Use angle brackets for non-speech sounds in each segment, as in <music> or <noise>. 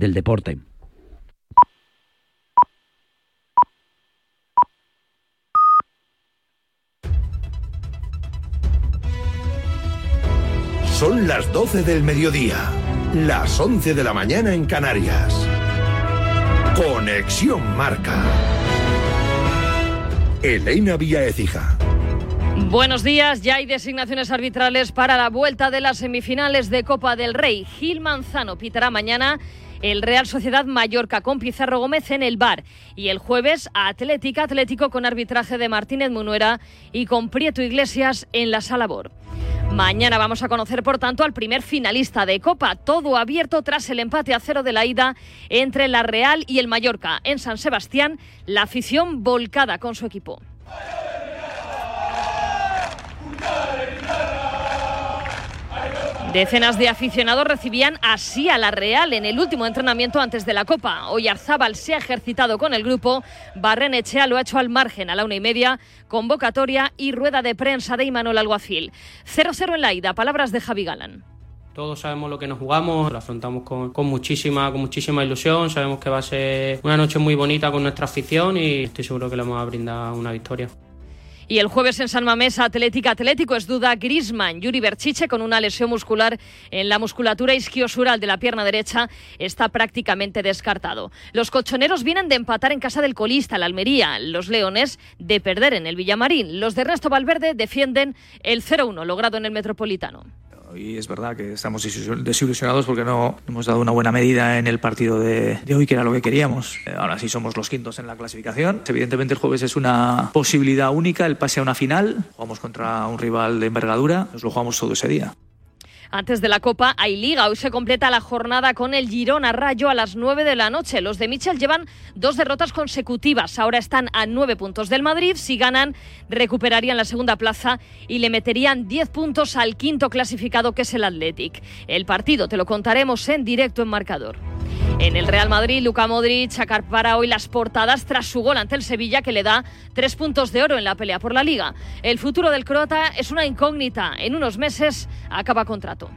del deporte. Son las 12 del mediodía, las 11 de la mañana en Canarias. Conexión Marca. Elena Vía Ecija. Buenos días, ya hay designaciones arbitrales para la vuelta de las semifinales de Copa del Rey. Gil Manzano pitará mañana el Real Sociedad Mallorca con Pizarro Gómez en el bar. Y el jueves Atlética Atlético con arbitraje de Martínez Munuera y con Prieto Iglesias en la Sala Bor. Mañana vamos a conocer, por tanto, al primer finalista de Copa, todo abierto tras el empate a cero de la ida entre la Real y el Mallorca. En San Sebastián, la afición volcada con su equipo. Decenas de aficionados recibían así a la Real en el último entrenamiento antes de la Copa. Hoy Arzábal se ha ejercitado con el grupo, Barrenechea lo ha hecho al margen a la una y media, convocatoria y rueda de prensa de Imanol Alguacil. 0-0 en la ida, palabras de Javi Galán. Todos sabemos lo que nos jugamos, lo afrontamos con, con, muchísima, con muchísima ilusión, sabemos que va a ser una noche muy bonita con nuestra afición y estoy seguro que le vamos a brindar una victoria. Y el jueves en San Mamés, Atlética Atlético es duda Grisman. Yuri Berchiche, con una lesión muscular en la musculatura isquiosural de la pierna derecha, está prácticamente descartado. Los colchoneros vienen de empatar en casa del colista, la Almería. Los leones de perder en el Villamarín. Los de Ernesto Valverde defienden el 0-1 logrado en el Metropolitano. Y es verdad que estamos desilusionados porque no hemos dado una buena medida en el partido de, de, hoy, que era lo que queríamos. Ahora sí somos los quintos en la clasificación. Evidentemente el jueves es una posibilidad única, el pase a una final. Jugamos contra un rival de envergadura, nos lo jugamos todo ese día. Antes de la Copa hay liga. Hoy se completa la jornada con el Girona Rayo a las 9 de la noche. Los de Michel llevan dos derrotas consecutivas. Ahora están a nueve puntos del Madrid. Si ganan, recuperarían la segunda plaza y le meterían 10 puntos al quinto clasificado que es el Athletic. El partido te lo contaremos en directo en marcador. En el Real Madrid, Luca Modric acarpara hoy las portadas tras su gol ante el Sevilla que le da tres puntos de oro en la pelea por la liga. El futuro del croata es una incógnita. En unos meses acaba contrato.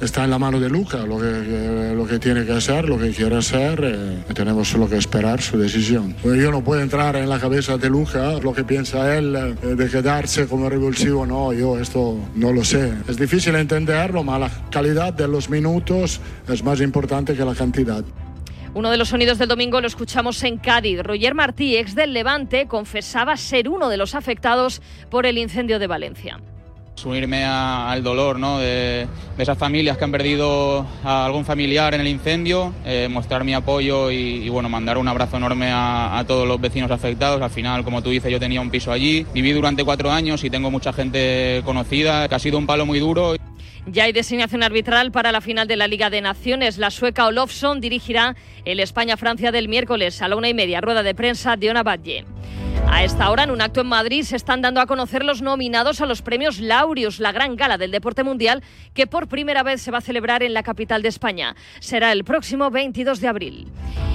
Está en la mano de Luca lo que, lo que tiene que hacer, lo que quiere hacer. Eh, tenemos solo que esperar su decisión. Pues yo no puedo entrar en la cabeza de Luca, lo que piensa él eh, de quedarse como revulsivo. No, yo esto no lo sé. Es difícil entenderlo, pero la calidad de los minutos es más importante que la cantidad. Uno de los sonidos del domingo lo escuchamos en Cádiz. Roger Martí, ex del Levante, confesaba ser uno de los afectados por el incendio de Valencia unirme al dolor de, esas familias que han perdido a algún familiar en el incendio, eh, mostrar mi apoyo y, bueno, mandar un abrazo enorme a, todos los vecinos afectados. Al final, como tú dices, yo tenía un piso allí, viví durante cuatro años y tengo mucha gente conocida, que ha sido un palo muy duro. Ya hay designación arbitral para la final de la Liga de Naciones. La sueca Olofsson dirigirá el España-Francia del miércoles a la una y media, rueda de prensa de Ona. A esta hora, en un acto en Madrid, se están dando a conocer los nominados a los premios Laureus, la gran gala del deporte mundial, que por primera vez se va a celebrar en la capital de España. Será el próximo 22 de abril.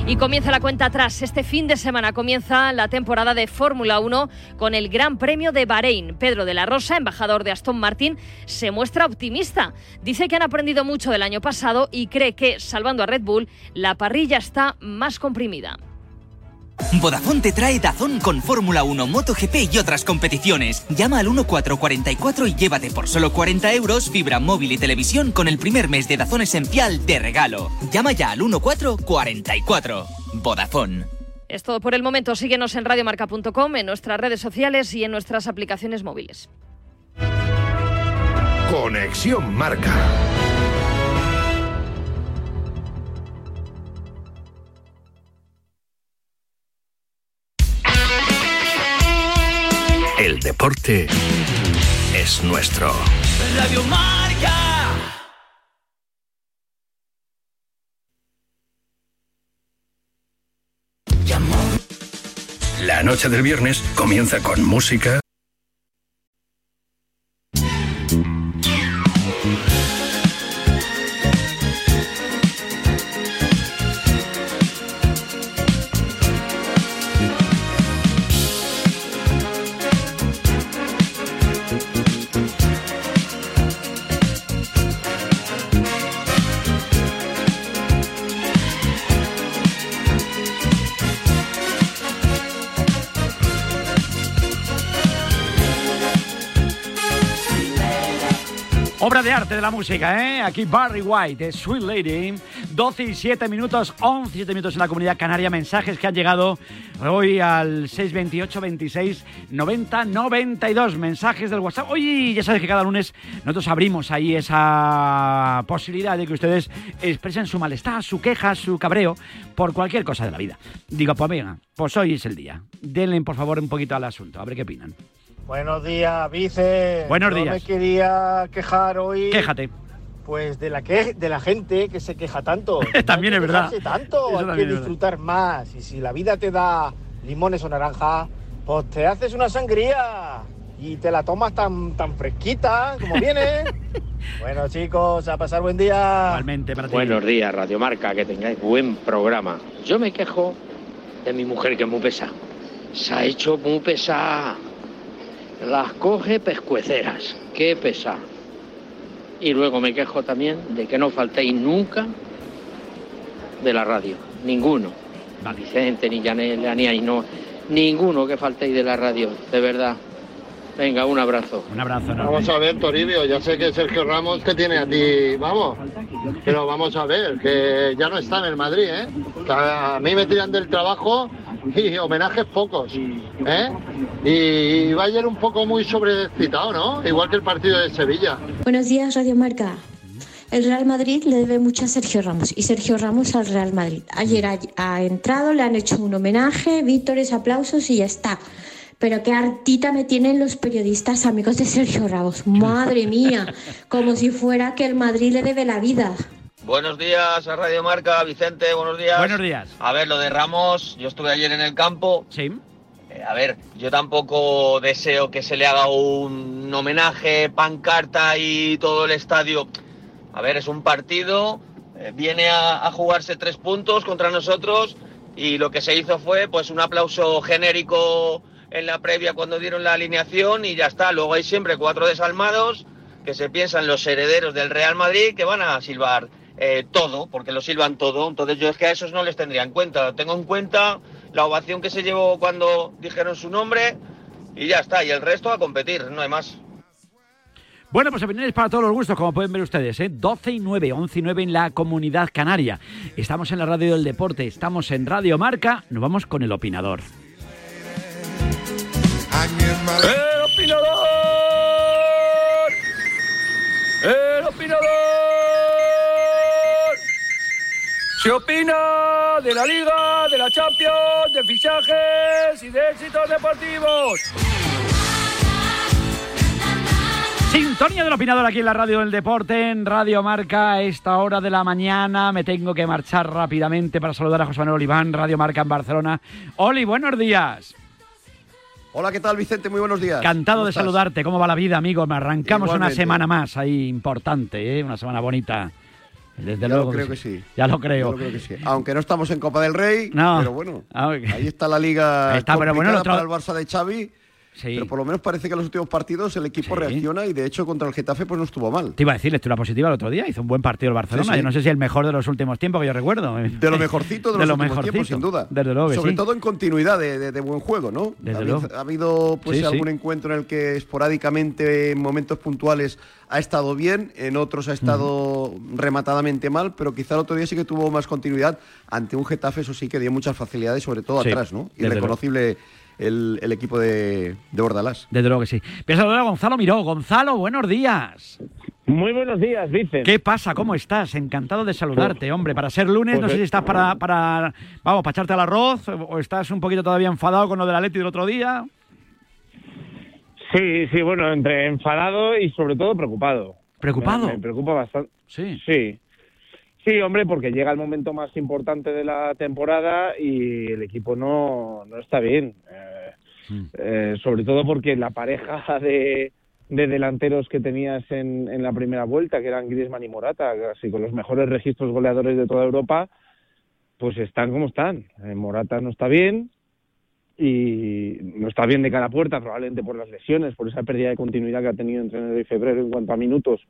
Y comienza la cuenta atrás. Este fin de semana comienza la temporada de Fórmula 1 con el Gran Premio de Bahrein. Pedro de la Rosa, embajador de Aston Martin, se muestra optimista. Dice que han aprendido mucho del año pasado y cree que, salvando a Red Bull, la parrilla está más comprimida. Vodafone te trae Dazón con Fórmula 1, MotoGP y otras competiciones. Llama al 1444 y llévate por solo 40 euros fibra móvil y televisión con el primer mes de Dazón esencial de regalo. Llama ya al 1444. Vodafone. Es todo por el momento. Síguenos en radiomarca.com, en nuestras redes sociales y en nuestras aplicaciones móviles. Conexión Marca. Deporte es nuestro. Radio Marca. La noche del viernes comienza con música, Obra de arte de la música, ¿eh? Aquí Barry White, Sweet Lady. 12 y 7 minutos, 11 7 minutos en la comunidad canaria. Mensajes que han llegado hoy al 628 26 90 92. Mensajes del WhatsApp. Hoy ya sabes que cada lunes nosotros abrimos ahí esa posibilidad de que ustedes expresen su malestar, su queja, su cabreo por cualquier cosa de la vida. Digo, pues venga, pues hoy es el día. Denle por favor un poquito al asunto, a ver qué opinan. Buenos días, Vice. Buenos Yo días. me quería quejar hoy. Quéjate. Pues de la que de la gente que se queja tanto. <laughs> También No es hay que verdad. tanto, Eso hay que disfrutar más. Y si la vida te da limones o naranjas, pues te haces una sangría y te la tomas tan, tan fresquita como viene. <laughs> bueno, chicos, a pasar buen día. Igualmente para ti. Buenos días, Radiomarca, que tengáis buen programa. Yo me quejo de mi mujer, que es muy pesada. Se ha hecho muy pesada. Las coge pescueceras. Qué pesada. Y luego me quejo también de que no faltéis nunca de la radio. Ninguno. Vicente, ni Yanela, ni Ainhoa. Ninguno que faltéis de la radio, de verdad. Venga, un abrazo. Un abrazo Vamos a ver, Toribio, ya sé que Sergio Ramos te tiene a ti, vamos, pero vamos a ver, que ya no está en el Madrid, ¿eh? A mí me tiran del trabajo y homenajes pocos, ¿eh? Y Bayern un poco muy sobrecitado, ¿no? Igual que el partido de Sevilla. Buenos días, Radio Marca. El Real Madrid le debe mucho a Sergio Ramos y Sergio Ramos al Real Madrid. Ayer ha, entrado, le han hecho un homenaje, vítores, aplausos y ya está. Pero qué hartita me tienen los periodistas amigos de Sergio Ramos. Madre mía, como si fuera que el Madrid le debe la vida. Buenos días a Radio Marca, Vicente, buenos días. Buenos días. A ver, lo de Ramos, yo estuve ayer en el campo. Sí. Eh, a ver, yo tampoco deseo que se le haga un homenaje, pancarta y todo el estadio. A ver, es un partido, eh, viene a, a jugarse tres puntos contra nosotros y lo que se hizo fue pues un aplauso genérico en la previa cuando dieron la alineación y ya está. Luego hay siempre cuatro desalmados que se piensan los herederos del Real Madrid que van a silbar eh, todo, porque lo silban todo. Entonces yo es que a esos no les tendría en cuenta. Tengo en cuenta la ovación que se llevó cuando dijeron su nombre y ya está. Y el resto a competir, no hay más. Bueno, pues opiniones para todos los gustos, como pueden ver ustedes, ¿eh? 12 y 9, 11 y 9 en la comunidad canaria. Estamos en la radio del deporte, estamos en Radio Marca, nos vamos con el opinador. ¡El opinador! ¡El opinador! Se opina de la Liga, de la Champions, de fichajes y de éxitos deportivos. Sintonía del opinador aquí en la radio del deporte, en Radio Marca, a esta hora de la mañana. Me tengo que marchar rápidamente para saludar a José Manuel Oliván, Radio Marca en Barcelona. Oli, buenos días. Hola, ¿qué tal, Vicente? Muy buenos días. Encantado ¿Cómo de estás? saludarte. ¿Cómo va la vida, amigo? Me arrancamos una Igualmente. semana más ahí importante, ¿eh? una semana bonita. Desde Ya luego lo creo que sí. Ya lo creo. Yo lo creo que sí. Aunque no estamos en Copa del Rey, No. pero bueno, Ah, ahí está la liga Ahí está, pero bueno, el otro- para el Barça de Xavi. Sí. Pero por lo menos parece que en los últimos partidos el equipo reacciona y de hecho contra el Getafe pues no estuvo mal. Te iba a decir lectura positiva el otro día. Hizo un buen partido el Barcelona. Sí. Yo no sé si el mejor de los últimos tiempos que yo recuerdo. De lo <laughs> mejorcito de, los últimos tiempos, sin duda. Desde luego Sobre todo en continuidad de, de- de buen juego, ¿no? Desde ha, habido- luego. ha habido pues algún encuentro en el que esporádicamente, en momentos puntuales, ha estado bien, en otros ha estado rematadamente mal, pero quizá el otro día sí que tuvo más continuidad ante un Getafe, eso sí que dio muchas facilidades, sobre todo atrás, ¿no? Irreconocible el, el equipo de, de Bordalás. Desde luego que sí. Voy a saludar a Gonzalo Miró. Gonzalo, buenos días. Muy buenos días, Vicen. ¿Qué pasa? ¿Cómo estás? Encantado de saludarte, hombre. Para ser lunes, no Pues, sé si estás para, para, vamos, para echarte al arroz o estás un poquito todavía enfadado con lo de la Leti del otro día. Sí, sí, bueno, entre enfadado y sobre todo preocupado. ¿Preocupado? Me, me preocupa bastante. Sí. Sí. Sí, hombre, porque llega el momento más importante de la temporada y el equipo no, no está bien. Eh, eh, sobre todo porque la pareja <laughs> de, de delanteros que tenías en, en la primera vuelta, que eran Griezmann y Morata, casi con los mejores registros goleadores de toda Europa, pues están como están. Eh, Morata no está bien y no está bien de cara a puerta, probablemente por las lesiones, por esa pérdida de continuidad que ha tenido entre enero y febrero en cuanto a minutos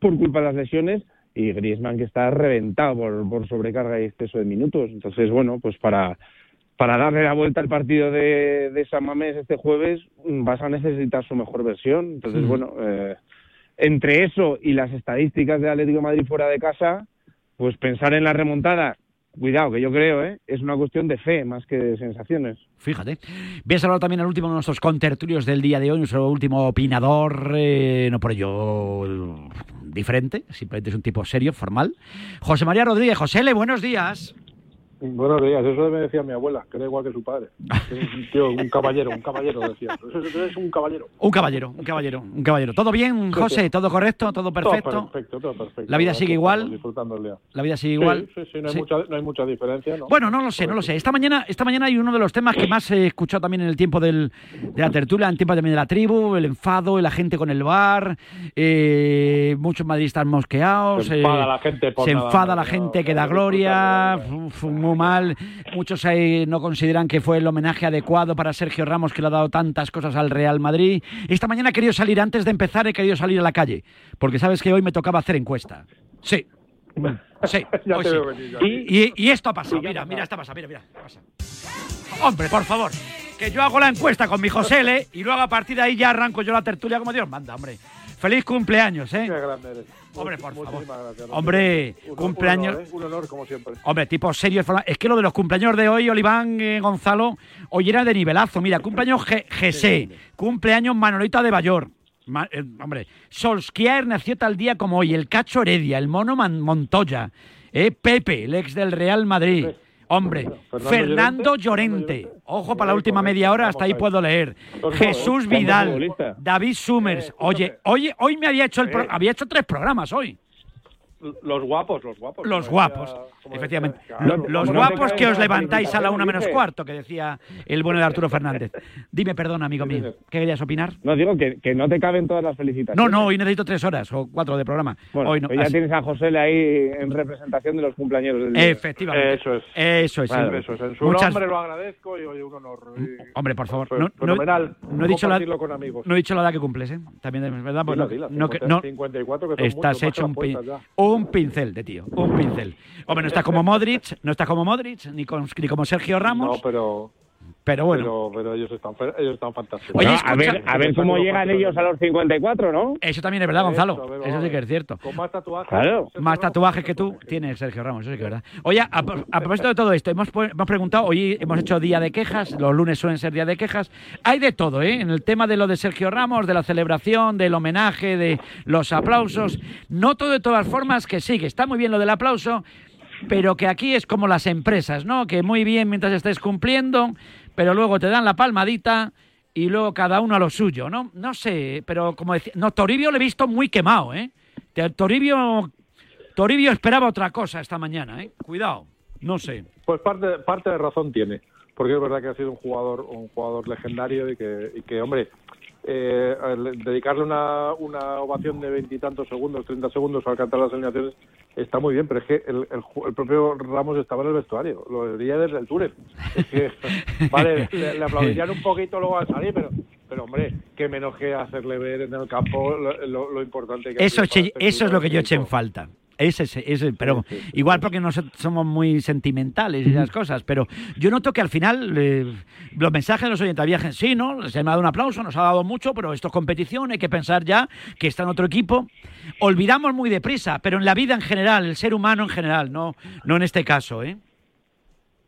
por culpa de las lesiones y Griezmann que está reventado por, por sobrecarga y exceso de minutos. Entonces, bueno, pues para, para darle la vuelta al partido de, de San Mamés este jueves mm, vas a necesitar su mejor versión. Entonces, Mm. bueno, eh, entre eso y las estadísticas de Atlético de Madrid fuera de casa, pues pensar en la remontada, cuidado, que yo creo, ¿eh? es una cuestión de fe más que de sensaciones. Fíjate. A saludar también al último de nuestros contertulios del día de hoy, nuestro último opinador, eh, no por ello eh, diferente, simplemente es un tipo serio, formal. José María Rodríguez. José Le, buenos días. Buenos días, eso me decía mi abuela, que era igual que su padre. Un tío, un caballero, un caballero, decía. Eso es un caballero. Un caballero, un caballero, un caballero. ¿Todo bien, José? ¿Todo correcto? ¿Todo perfecto? Todo perfecto, todo perfecto. ¿La vida sigue igual? Disfrutando el día. ¿La vida sigue igual? Sí, sí, sí, no, hay Mucha, no hay mucha diferencia. ¿no? Bueno, no lo sé, no lo sé. Esta mañana, esta mañana hay uno de los temas que más he escuchado también en el tiempo del, de la tertulia, en el tiempo también de la tribu, el enfado, la gente con el bar, eh, muchos madridistas mosqueados. Se enfada eh, la gente por Se nada enfada la no, gente que da gloria, uf, muy mal. Muchos ahí no consideran que fue el homenaje adecuado para Sergio Ramos, que le ha dado tantas cosas al Real Madrid. Esta mañana he querido salir, antes de empezar, he querido salir a la calle, porque sabes que hoy me tocaba hacer encuesta. Sí. Sí, <laughs> hoy sí. Y, y- y esto ha pasado, mira, mira, esto ha pasado, mira, mira. Hombre, por favor, que yo hago la encuesta con mi José L y luego a partir de ahí ya arranco yo la tertulia como Dios manda, hombre. Feliz cumpleaños, ¿eh? Qué grande eres. Hombre, por favor. gracias, Hombre, Un- un cumpleaños. honor, ¿eh? Un honor, como siempre. Hombre, tipo serio. Es que lo de los cumpleaños de hoy, Oliván, eh, Gonzalo, hoy era de nivelazo. Mira, cumpleaños GC, cumpleaños Manolita de Bayor. Ma- eh, hombre, Solskjaer nació tal día como hoy, el Cacho Heredia, el Mono Man- Montoya, eh, Pepe, el ex del Real Madrid. Hombre, Fernando Fernando Llorente. Ojo para la última media hora, hasta ahí puedo leer. Jesús Vidal. David Summers. Oye, oye, hoy me había hecho el pro- había hecho tres programas hoy. Los guapos, los guapos. Los decía- guapos, efectivamente. decía- Lo- Claro, los no guapos que os levantáis a la una menos cuarto, que decía el bueno de Arturo <laughs> Fernández. Dime perdón, amigo mío. ¿Qué querías opinar? No, digo que, que no te caben todas las felicitaciones. No, no, hoy necesito tres horas o cuatro de programa. Bueno, hoy no. pues ya así- tienes a José ahí en representación de los cumpleaños del día. Efectivamente. Eso es. Eso es. eso es. En su Muchas- nombre lo agradezco y oye, un honor. Y- Hombre, por favor. No, no- fenomenal no he dicho la, compartirlo con amigos. no he dicho la edad que cumples, ¿eh? También es verdad. pues Dila, no- dila, no, que- 50, no- 54 que son estás muchos, hecho un, un pincel de tío, un pincel. Hombre, no estás como Modric, no estás como Modric, ni, ni como Sergio Ramos. No, pero. Pero bueno. Pero, pero ellos, están, ellos están fantásticos. Oye, a ver, a ver cómo llegan ellos a los 54, ¿no? Eso también es verdad, Gonzalo. Eso, sí que es cierto. Con más tatuajes. Claro. Más tatuajes que tú tienes Sergio Ramos, eso sí que es verdad. Oye, a, a propósito de todo esto, hemos, hemos preguntado, hoy hemos hecho día de quejas, los lunes suelen ser día de quejas. Hay de todo, ¿eh? En el tema de lo de Sergio Ramos, de la celebración, del homenaje, de los aplausos. Noto de todas formas que sí, que está muy bien lo del aplauso, pero que aquí es como las empresas, ¿no? Que muy bien mientras estés cumpliendo, pero luego te dan la palmadita y luego cada uno a lo suyo, ¿no? No sé, pero como decía, no, Toribio lo he visto muy quemado, ¿eh? Toribio, Toribio esperaba otra cosa esta mañana, ¿eh? Cuidado, no sé. Pues parte, parte de razón tiene, porque es verdad que ha sido un jugador, un jugador legendario y que, y que hombre, eh, dedicarle una, una ovación de veintitantos segundos, treinta segundos al cantar las alineaciones está muy bien, pero es que el, el el propio Ramos estaba en el vestuario, lo vería desde el túnel. Es que, <laughs> vale, le, le aplaudirían un poquito luego al salir, pero, pero hombre, que menos que hacerle ver en el campo lo, lo- lo importante que Eso, este eso es lo que yo eché en falta. Ese, ese, ese, pero igual porque nosotros somos muy sentimentales y esas cosas, pero yo noto que al final eh, los mensajes de los oyentes viajen, sí, ¿no? Se me ha dado un aplauso, nos ha dado mucho, pero esto es competición, hay que pensar ya que está en otro equipo. Olvidamos muy deprisa, pero en la vida en general, el ser humano en general, no, no en este caso, ¿eh?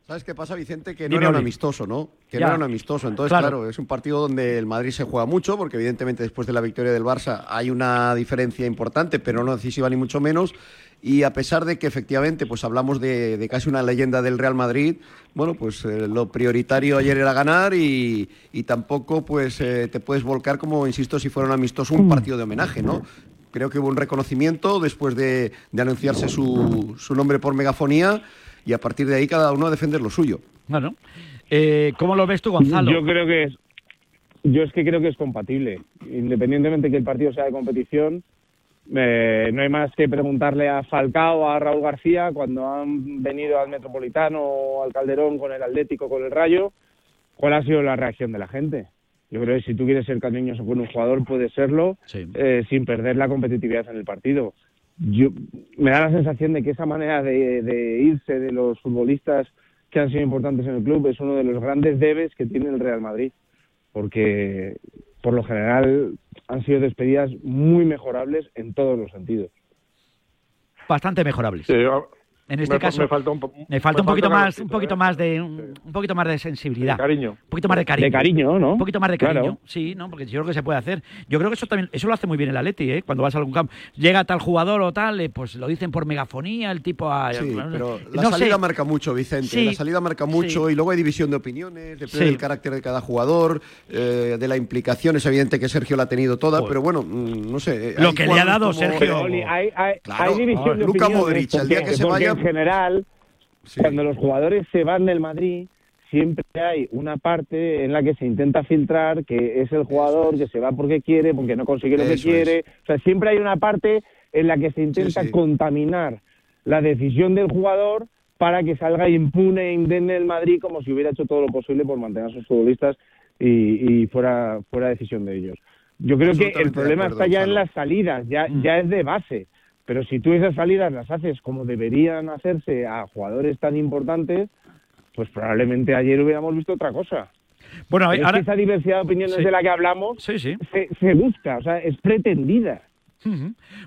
¿Sabes qué pasa, Vicente? Que no Dime, era un amistoso, ¿no? Que Ya. no era un amistoso. Entonces, Claro. claro. es un partido donde el Madrid se juega mucho, porque evidentemente después de la victoria del Barça hay una diferencia importante, pero no decisiva ni mucho menos. Y a pesar de que efectivamente pues hablamos de, de casi una leyenda del Real Madrid, bueno, pues eh, lo prioritario ayer era ganar y, y tampoco pues eh, te puedes volcar como, insisto, si fuera un amistoso, un partido de homenaje, ¿no? Creo que hubo un reconocimiento después de, de anunciarse su, su nombre por megafonía y a partir de ahí cada uno a defender lo suyo. Bueno, eh, ¿cómo lo ves tú, Gonzalo? Yo creo que es, yo es que creo que es compatible, independientemente que el partido sea de competición. eh, no hay más que preguntarle a Falcao o a Raúl García cuando han venido al Metropolitano o al Calderón con el Atlético, con el Rayo, cuál ha sido la reacción de la gente. Yo creo que si tú quieres ser cariñoso con un jugador, puedes serlo eh, sin perder la competitividad en el partido. Yo, me da la sensación de que esa manera de, de irse de los futbolistas que han sido importantes en el club es uno de los grandes debes que tiene el Real Madrid. Porque por lo general han sido despedidas muy mejorables en todos los sentidos. Bastante mejorables. Sí, a- En este me, caso, me falta un, po- me falta un poquito más, un poquito ¿eh? más de un, un poquito más de sensibilidad, De cariño. un poquito más de cariño, De cariño, ¿no? un poquito más de cariño, Claro. sí, no, porque yo creo que se puede hacer. Yo creo que eso también, eso lo hace muy bien el Atleti, ¿eh? Cuando vas a algún campo, llega tal jugador o tal, eh, pues lo dicen por megafonía, el tipo, a, Sí, pero la salida sé. marca mucho, Vicente. Sí, la salida marca mucho sí. y luego hay división de opiniones, depende Sí. del carácter de cada jugador, eh, de la implicación. Es evidente que Sergio la ha tenido toda, Joder. pero bueno, mm, no sé. Lo que le ha dado como- Sergio. Oli, hay, hay, Claro. hay división de opiniones Modric, el día que se vaya- en general, Sí. cuando los jugadores se van del Madrid, siempre hay una parte en la que se intenta filtrar que es el jugador que se va porque quiere, porque no consigue lo que quiere. O sea, siempre hay una parte en la que se intenta sí. contaminar la decisión del jugador para que salga impune e indemne el Madrid como si hubiera hecho todo lo posible por mantener a sus futbolistas y, y fuera, fuera decisión de ellos. Yo creo que el problema acuerdo, está ya en las salidas, ya, Mm. ya es de base. Pero si tú esas salidas las haces como deberían hacerse a jugadores tan importantes, pues probablemente ayer hubiéramos visto otra cosa. Bueno, Pero es ahora, que esa diversidad de opiniones Sí. de la que hablamos sí, sí. se, se busca, o sea, es pretendida.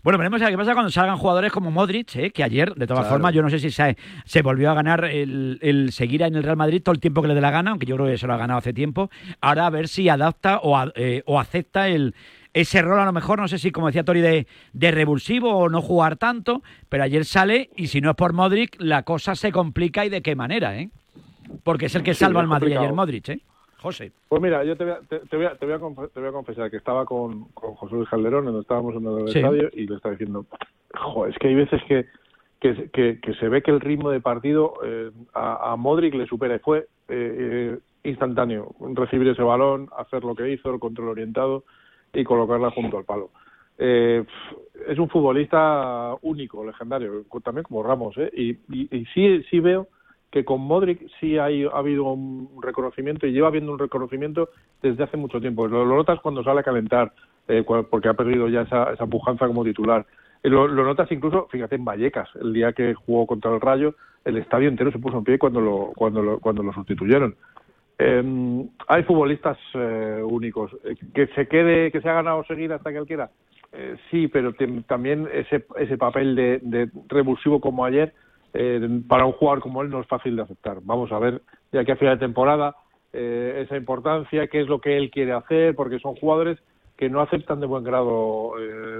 Bueno, veremos qué pasa cuando salgan jugadores como Modric, ¿eh? que ayer, de todas Claro. formas, yo no sé si se, se volvió a ganar el, el seguir en el Real Madrid todo el tiempo que le dé la gana, aunque yo creo que se lo ha ganado hace tiempo. Ahora a ver si adapta o, a- eh, o acepta el, ese rol, a lo mejor, no sé si, como decía Tori, de, de revulsivo o no jugar tanto, pero ayer sale y si no es por Modric, la cosa se complica y de qué manera, ¿eh? Porque es el que salva al Madrid ayer. Modric, ¿eh? José. Pues mira, yo te voy a, te, te voy a, te voy a voy confesar que estaba con, con José Luis Calderón, donde estábamos en el Sí. estadio, y le estaba diciendo, jo, es que hay veces que, que, que- que se ve que el ritmo de partido eh, a, a Modric le supera. Y fue eh, eh, instantáneo recibir ese balón, hacer lo que hizo, el control orientado y colocarla junto al palo. Eh, es un futbolista único, legendario, también como Ramos, ¿eh? y, y, y sí, sí veo que con Modric sí hay, ha habido un reconocimiento y lleva habiendo un reconocimiento desde hace mucho tiempo. Lo, notas cuando sale a calentar, eh, porque ha perdido ya esa, esa pujanza como titular. Eh, Lo, lo notas incluso, fíjate, en Vallecas, el día que jugó contra el Rayo, el estadio entero se puso en pie cuando lo, cuando lo, cuando lo sustituyeron. Eh, hay futbolistas eh, únicos. Eh, Que se quede, que se ha ganado seguir hasta que él quiera. Eh, sí, pero también ese, ese papel de, de revulsivo como ayer, eh, para un jugador como él no es fácil de aceptar. Vamos a ver, ya que a final de temporada, esa importancia, qué es lo que él quiere hacer, porque son jugadores que no aceptan de buen grado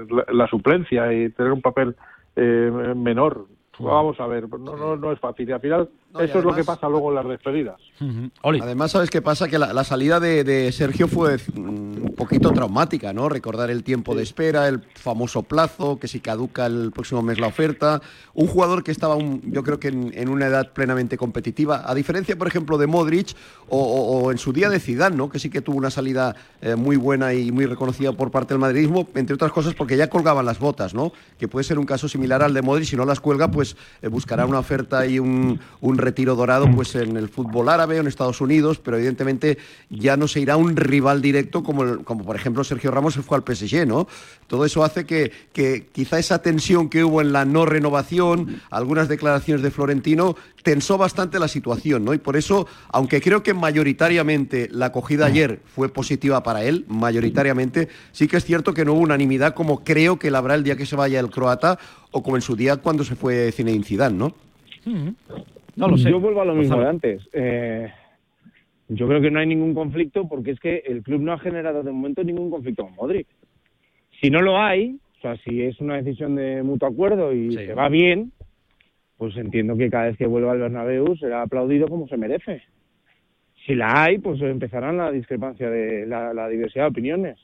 la, la suplencia y tener un papel menor. Vamos a ver, no, no, no es fácil. Y al final, No, eso es lo que además- pasa luego en las despedidas. Oli. Además, ¿sabes qué pasa? Que la, la salida de, de Sergio fue mm, un poquito traumática, ¿no? Recordar el tiempo de espera, el famoso plazo, que si caduca el próximo mes la oferta. Un jugador que estaba, un- yo creo que en, en una edad plenamente competitiva, a diferencia, por ejemplo, de Modric o, o- o en su día de Zidane, ¿no? Que sí que tuvo una salida eh, muy buena y muy reconocida por parte del madridismo, entre otras cosas porque ya colgaban las botas, ¿no? Que puede ser un caso similar al de Modric, si no las cuelga, pues eh, buscará una oferta y un, un retiro dorado pues en el fútbol árabe o en Estados Unidos, pero evidentemente ya no se irá un rival directo como, el- como por ejemplo Sergio Ramos se fue al PSG, ¿no? Todo eso hace que, que quizá esa tensión que hubo en la no renovación, algunas declaraciones de Florentino, tensó bastante la situación, ¿no? Y por eso, aunque creo que mayoritariamente la acogida ayer fue positiva para él, mayoritariamente, sí que es cierto que no hubo unanimidad como creo que la habrá el día que se vaya el croata o como en su día cuando se fue Zinedine Zidane, ¿no? No lo sé. Yo vuelvo a lo mismo de antes. Eh, yo creo que no hay ningún conflicto porque es que el club no ha generado de momento ningún conflicto con Modric. Si no lo hay, o sea, si es una decisión de mutuo acuerdo y Sí. se va bien, pues entiendo que cada vez que vuelva al Bernabéu será aplaudido como se merece. Si la hay, pues empezarán la discrepancia de la, la diversidad de opiniones.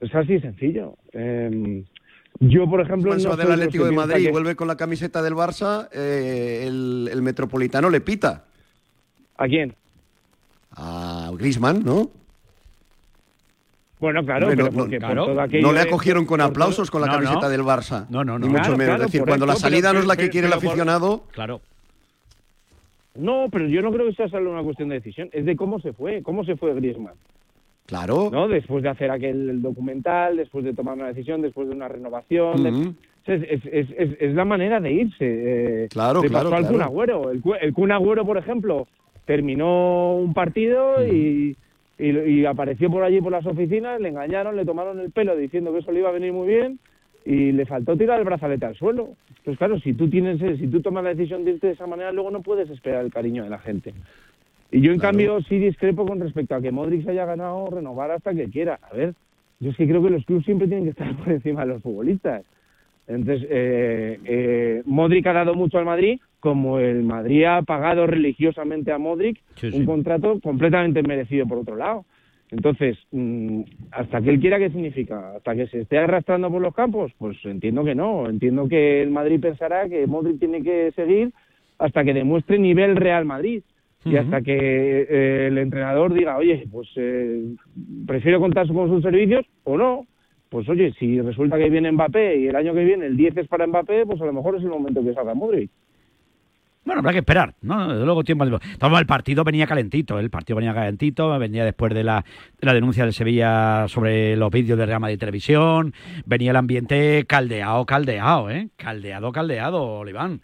Es así sencillo. Eh, yo, por ejemplo, no va del Atlético de Madrid y que- vuelve con la camiseta del Barça, eh, el, el Metropolitano le pita ¿A quién? a Griezmann, ¿no? Bueno, claro, pero no- porque no- por claro. todo aquello No le acogieron con aplausos con la No, camiseta no. del Barça. No, no, no. Ni mucho Claro, menos. claro, es decir, cuando la pero- salida no es la que pero- quiere el pero aficionado. Claro. No, pero yo no creo que sea solo una cuestión de decisión, es de cómo se fue, cómo se fue Griezmann, Claro. ¿no? Después de hacer aquel documental, después de tomar una decisión, después de una renovación, es, es, es, es- es la manera de irse. eh, Claro, claro, pasó al claro. Kun Agüero. El, el Kun Agüero, por ejemplo, terminó un partido y y, y apareció por allí por las oficinas, le engañaron, le tomaron el pelo diciendo que eso le iba a venir muy bien y le faltó tirar el brazalete al suelo. Pues claro, si tú tienes, si tú tomas la decisión de irte de esa manera, luego no puedes esperar el cariño de la gente. Y yo, en cambio, sí discrepo con respecto a que Modric se haya ganado renovar hasta que quiera. A ver, yo es que creo que los clubes siempre tienen que estar <laughs> por encima de los futbolistas. Entonces, eh, eh, Modric ha dado mucho al Madrid, como el Madrid ha pagado religiosamente a Modric Sí, sí. un contrato completamente merecido por otro lado. Entonces, mm, hasta que él quiera, ¿qué significa? ¿Hasta que se esté arrastrando por los campos? Pues entiendo que no. Entiendo que el Madrid pensará que Modric tiene que seguir hasta que demuestre nivel Real Madrid. Y hasta que eh, el entrenador diga, oye, pues eh, prefiero contar con sus servicios o no. Pues oye, si resulta que viene Mbappé y el año que viene el 10 es para Mbappé, pues a lo mejor es el momento que salga Modric. Bueno, habrá que esperar, ¿no? Desde luego tiempo. Toma, el partido venía calentito, ¿eh? el partido venía calentito, venía después de la, de la denuncia de Sevilla sobre los vídeos de Real Madrid Televisión, venía el ambiente caldeado, caldeado, ¿eh? Caldeado, caldeado, Oliván.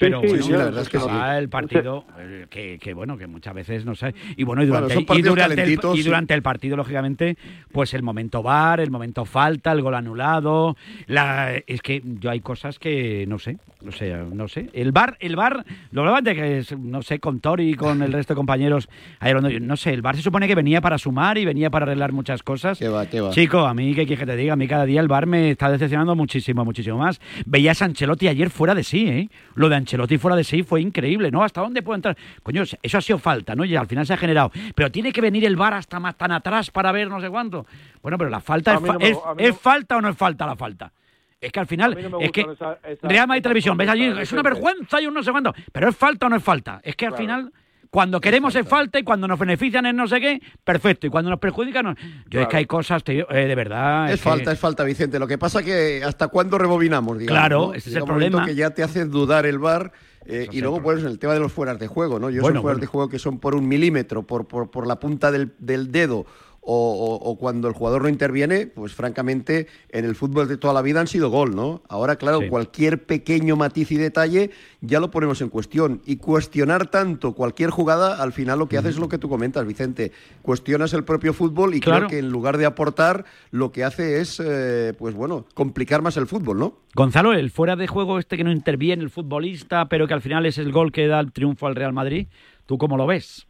Pero sí, bueno, sí, la verdad es que sí. el partido, eh, que, que bueno, que muchas veces, no sé. Y bueno, y durante, y el, y durante el partido, lógicamente, pues el momento VAR, el momento falta, el gol anulado. La, es que yo hay cosas que no sé, no sé, no sé. El VAR, el VAR, lo hablaba de que, no sé, con Tori y con el resto de compañeros, ayer no sé, el VAR se supone que venía para sumar y venía para arreglar muchas cosas. ¿Qué va, qué va? Chico, a mí, ¿qué quieres que te diga? A mí cada día el VAR me está decepcionando muchísimo, muchísimo más. Veías a Ancelotti ayer fuera de sí, ¿eh? Lo de Ancelotti fuera de sí fue increíble, ¿no? ¿Hasta dónde puede entrar? Coño, eso ha sido falta, ¿no? Y al final se ha generado. Pero tiene que venir el VAR hasta más tan atrás para ver no sé cuánto. Bueno, pero la falta es, no me- es, a mí ¿es no- falta o no es falta la falta. Es que al final, no es que esa- esa- Real Madrid Televisión, ves allí, es una vergüenza y un no sé cuánto. Pero es falta o no es falta. Es que al final, cuando queremos es falta y cuando nos benefician es no sé qué, perfecto. Y cuando nos perjudican, no. Yo es que hay cosas, tío, eh, de verdad. Es falta, es falta, Vicente. Lo que pasa que hasta cuándo rebobinamos, digamos. Claro, ¿no? ese es el problema. que ya te hace dudar el bar. eh, y luego, pues, el tema de los fueras de juego, ¿no? Yo Bueno, esos fueras bueno. de juego que son por un milímetro, por, por, por la punta del, del dedo, o, o- o cuando el jugador no interviene, pues francamente, en el fútbol de toda la vida han sido gol, ¿no? Ahora, claro, Sí. cualquier pequeño matiz y detalle ya lo ponemos en cuestión. Y cuestionar tanto cualquier jugada, al final lo que hace es lo que tú comentas, Vicente. Cuestionas el propio fútbol y Claro. creo que en lugar de aportar, lo que hace es, eh, pues bueno, complicar más el fútbol, ¿no? Gonzalo, el fuera de juego este que no interviene el futbolista, pero que al final es el gol que da el triunfo al Real Madrid, ¿tú cómo lo ves?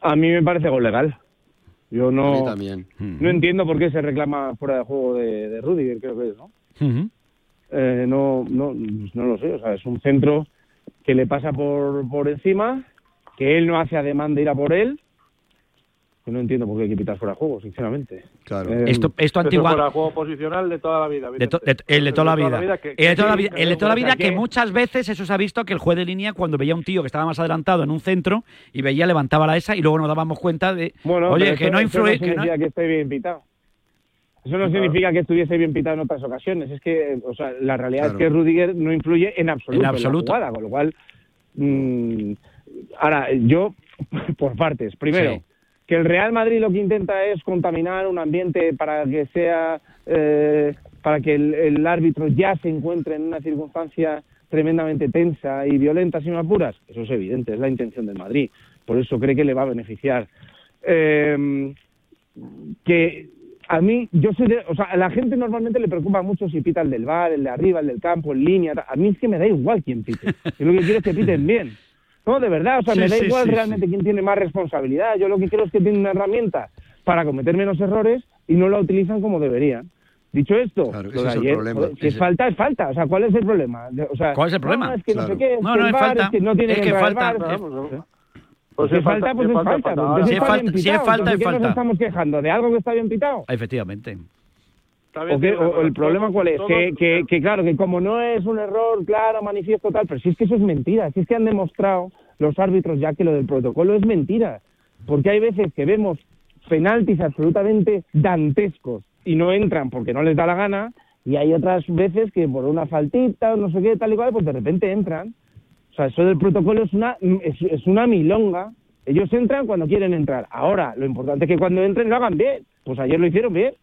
A mí me parece gol legal. Yo no, también. no entiendo por qué se reclama fuera de juego de, de Rudiger, creo que es, ¿no? Eh, no, no, no lo sé. O sea, es un centro que le pasa por, por encima, que él no hace ademán de ir a por él. Que no entiendo por qué hay que pitar fuera de juego, sinceramente. Claro. Eh, Esto, esto Eso antigua... fuera juego posicional de toda la vida. De to- de- el de toda la vida. que- El de toda la vida, que el de toda la o sea, vida que que- muchas veces eso se ha visto que el juez de línea cuando veía a un tío que estaba más adelantado en un centro y veía levantaba la esa y luego nos dábamos cuenta de Bueno, oye que eso- no eso influye que no- significa que esté bien pitado. Eso no significa que estuviese bien pitado en otras ocasiones. Es que, o sea, la realidad Claro. es que Rudiger no influye en absoluto En en, absoluto. la jugada, con lo cual. mm, ahora, yo, <laughs> por partes. Primero, Sí. Que el Real Madrid lo que intenta es contaminar un ambiente para que sea. eh, para que el, árbitro ya se encuentre en una circunstancia tremendamente tensa y violenta, sin apuras. Eso es evidente, es la intención del Madrid. Por eso cree que le va a beneficiar. Eh, que a mí, yo de, o sea, a la gente normalmente le preocupa mucho si pita el del bar, el de arriba, el del campo, en línea. A mí es que me da igual quién pite. Yo lo que quiero es que piten bien. No, de verdad, o sea, Sí, me da sí, igual sí, realmente quién tiene más responsabilidad. Yo lo que quiero es que tienen una herramienta para cometer menos errores y no la utilizan como deberían. Dicho esto, Claro, lo de es el ayer, problema. joder, si es Ese- falta, es falta. O sea, ¿cuál es el problema? O sea, ¿Cuál es el problema? No, es que no Claro. sé qué, es No, que no, el es VAR, falta. es que no tiene Es que que el falta. VAR, Ah, pues, si es falta, pues si es falta, falta. falta. Si es falta- bien si es falta, ¿De es qué nos falta. estamos quejando? ¿De algo que está bien pitado? efectivamente Está bien, ¿O, el problema cuál es? todos- Que, que, que claro, que como no es un error claro, manifiesto tal, pero si es que eso es mentira, si es que han demostrado los árbitros ya que lo del protocolo es mentira, porque hay veces que vemos penaltis absolutamente dantescos y no entran porque no les da la gana, y hay otras veces que por una faltita o no sé qué, tal y cual, pues de repente entran. O sea, eso del protocolo es una, es, es una milonga. Ellos entran cuando quieren entrar. Ahora, lo importante es que cuando entren lo hagan bien. Pues ayer lo hicieron bien.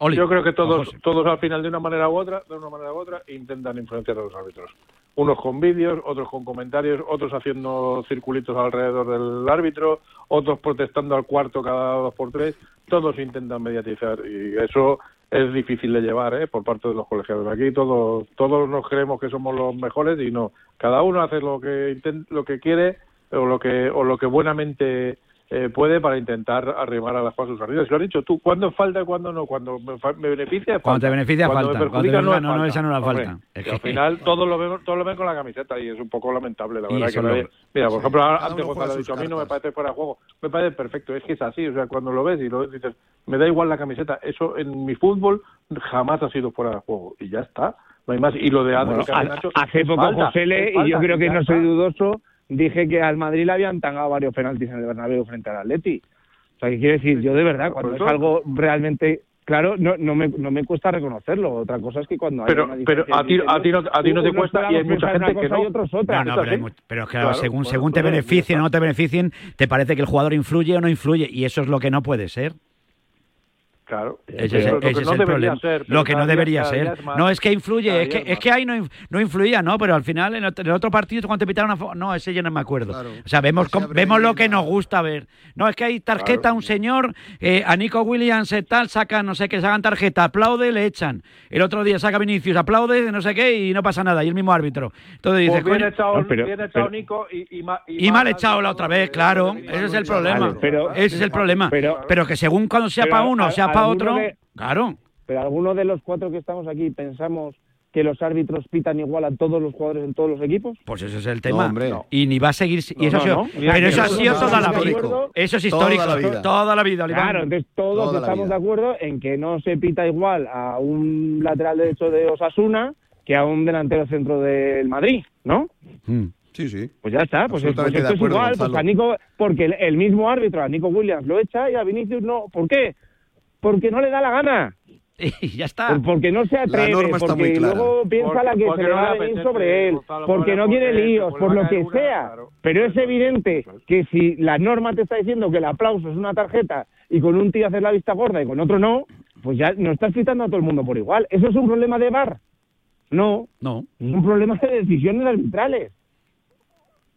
Oli, Yo creo que todos, todos al final, de una manera u otra, de una manera u otra, intentan influenciar a los árbitros. unos con vídeos, otros con comentarios, otros haciendo circulitos alrededor del árbitro, otros protestando al cuarto cada dos por tres, todos intentan mediatizar y eso es difícil de llevar ¿eh? por parte de los colegiados. Aquí todos todos nos creemos que somos los mejores y no. Cada uno hace lo que lo que quiere o lo que o lo que buenamente eh, puede para intentar arrimar a las pasos arriba. Si lo has dicho tú, ¿cuándo falta y cuándo no? Cuando me, fa- me beneficia, falta. Cuando te beneficia, Cuando falta. me Cuando te beneficia, no, no, no, es esa no la Hombre, falta. Es que al final todos lo, ven, todos lo ven con la camiseta y es un poco lamentable, la verdad. Que lo- Mira, por ejemplo, antes Gonzalo ha sus dicho, a mí no me parece fuera de juego. Me parece perfecto, es que es así, o sea, cuando lo ves y lo dices, me da igual la camiseta. Eso en mi fútbol jamás ha sido fuera de juego y ya está. No hay más. Y lo de Adri Bueno, hace poco falta, José Le, y yo falta, creo que no soy dudoso, dije que al Madrid le habían tangado varios penaltis en el Bernabéu frente al Atleti. O sea, que quiero decir, yo de verdad, cuando es algo realmente claro, no, no, me, no me cuesta reconocerlo. Otra cosa es que cuando hay Pero- una pero a ti- a ti no- a ti no te cuesta y hay mucha gente que cosa y no. otros otra. No, no, pero, hay pero es que Claro, según, bueno, según te claro, beneficien o no te beneficien, te parece que el jugador influye o no influye. Y eso es lo que no puede ser. Claro. Ese lo que ese es no el debería problema. ser, lo que no debería día ser. es más. no, es que influye. Es que, es es que ahí no, inf- no influía, ¿no? Pero al final, en otro, en otro partido, cuando te pitaron una. fo- No, ese yo no me acuerdo. O sea, vemos, com- vemos lo que nos gusta ver. No, es que hay tarjeta, un señor, eh, a Nico Williams, eh, tal, sacan, no sé qué, sacan tarjeta, aplaude, le echan. El otro día saca Vinicius, aplaude, no sé qué, y no pasa nada. Y el mismo árbitro. Entonces dices, Pues bien coño, echado, No, pero- bien echado pero- Nico y, y, ma- y mal echado la otra vez, claro. Ese es el problema. Ese es el problema. pero- Pero que según cuando sea para uno, a- sea para otro, de- claro. Pero alguno de los cuatro que estamos aquí pensamos que los árbitros pitan igual a todos los jugadores en todos los equipos. Pues ese es el tema. hombre. No. Y ni va a seguir. Y No, eso ha no, sido, no. Mira, pero eso ha sido toda la vida. Eso es Toda histórico. la vida. Toda la vida. Claro, entonces todos Toda estamos de acuerdo en que no se pita igual a un lateral derecho de Osasuna que a un delantero centro del Madrid, ¿no? Mm. Sí, sí. Pues ya está, pues, pues esto es acuerdo, igual, pues a Nico, porque el, el mismo árbitro, a Nico Williams, lo echa y a Vinicius no. ¿Por qué? Porque no le da la gana. <laughs> Y ya está. Por- Porque no se atreve, norma está porque muy clara. luego piensa Porque- la que se le va a venir apetece, sobre él, Gonzalo, porque no quiere líos, por lo que sea. claro. Pero es evidente que si la norma te está diciendo que el aplauso es una tarjeta y con un tío haces la vista gorda y con otro no, pues ya no estás quitando a todo el mundo por igual. ¿Eso es un problema de VAR? No, No. es un problema de decisiones arbitrales.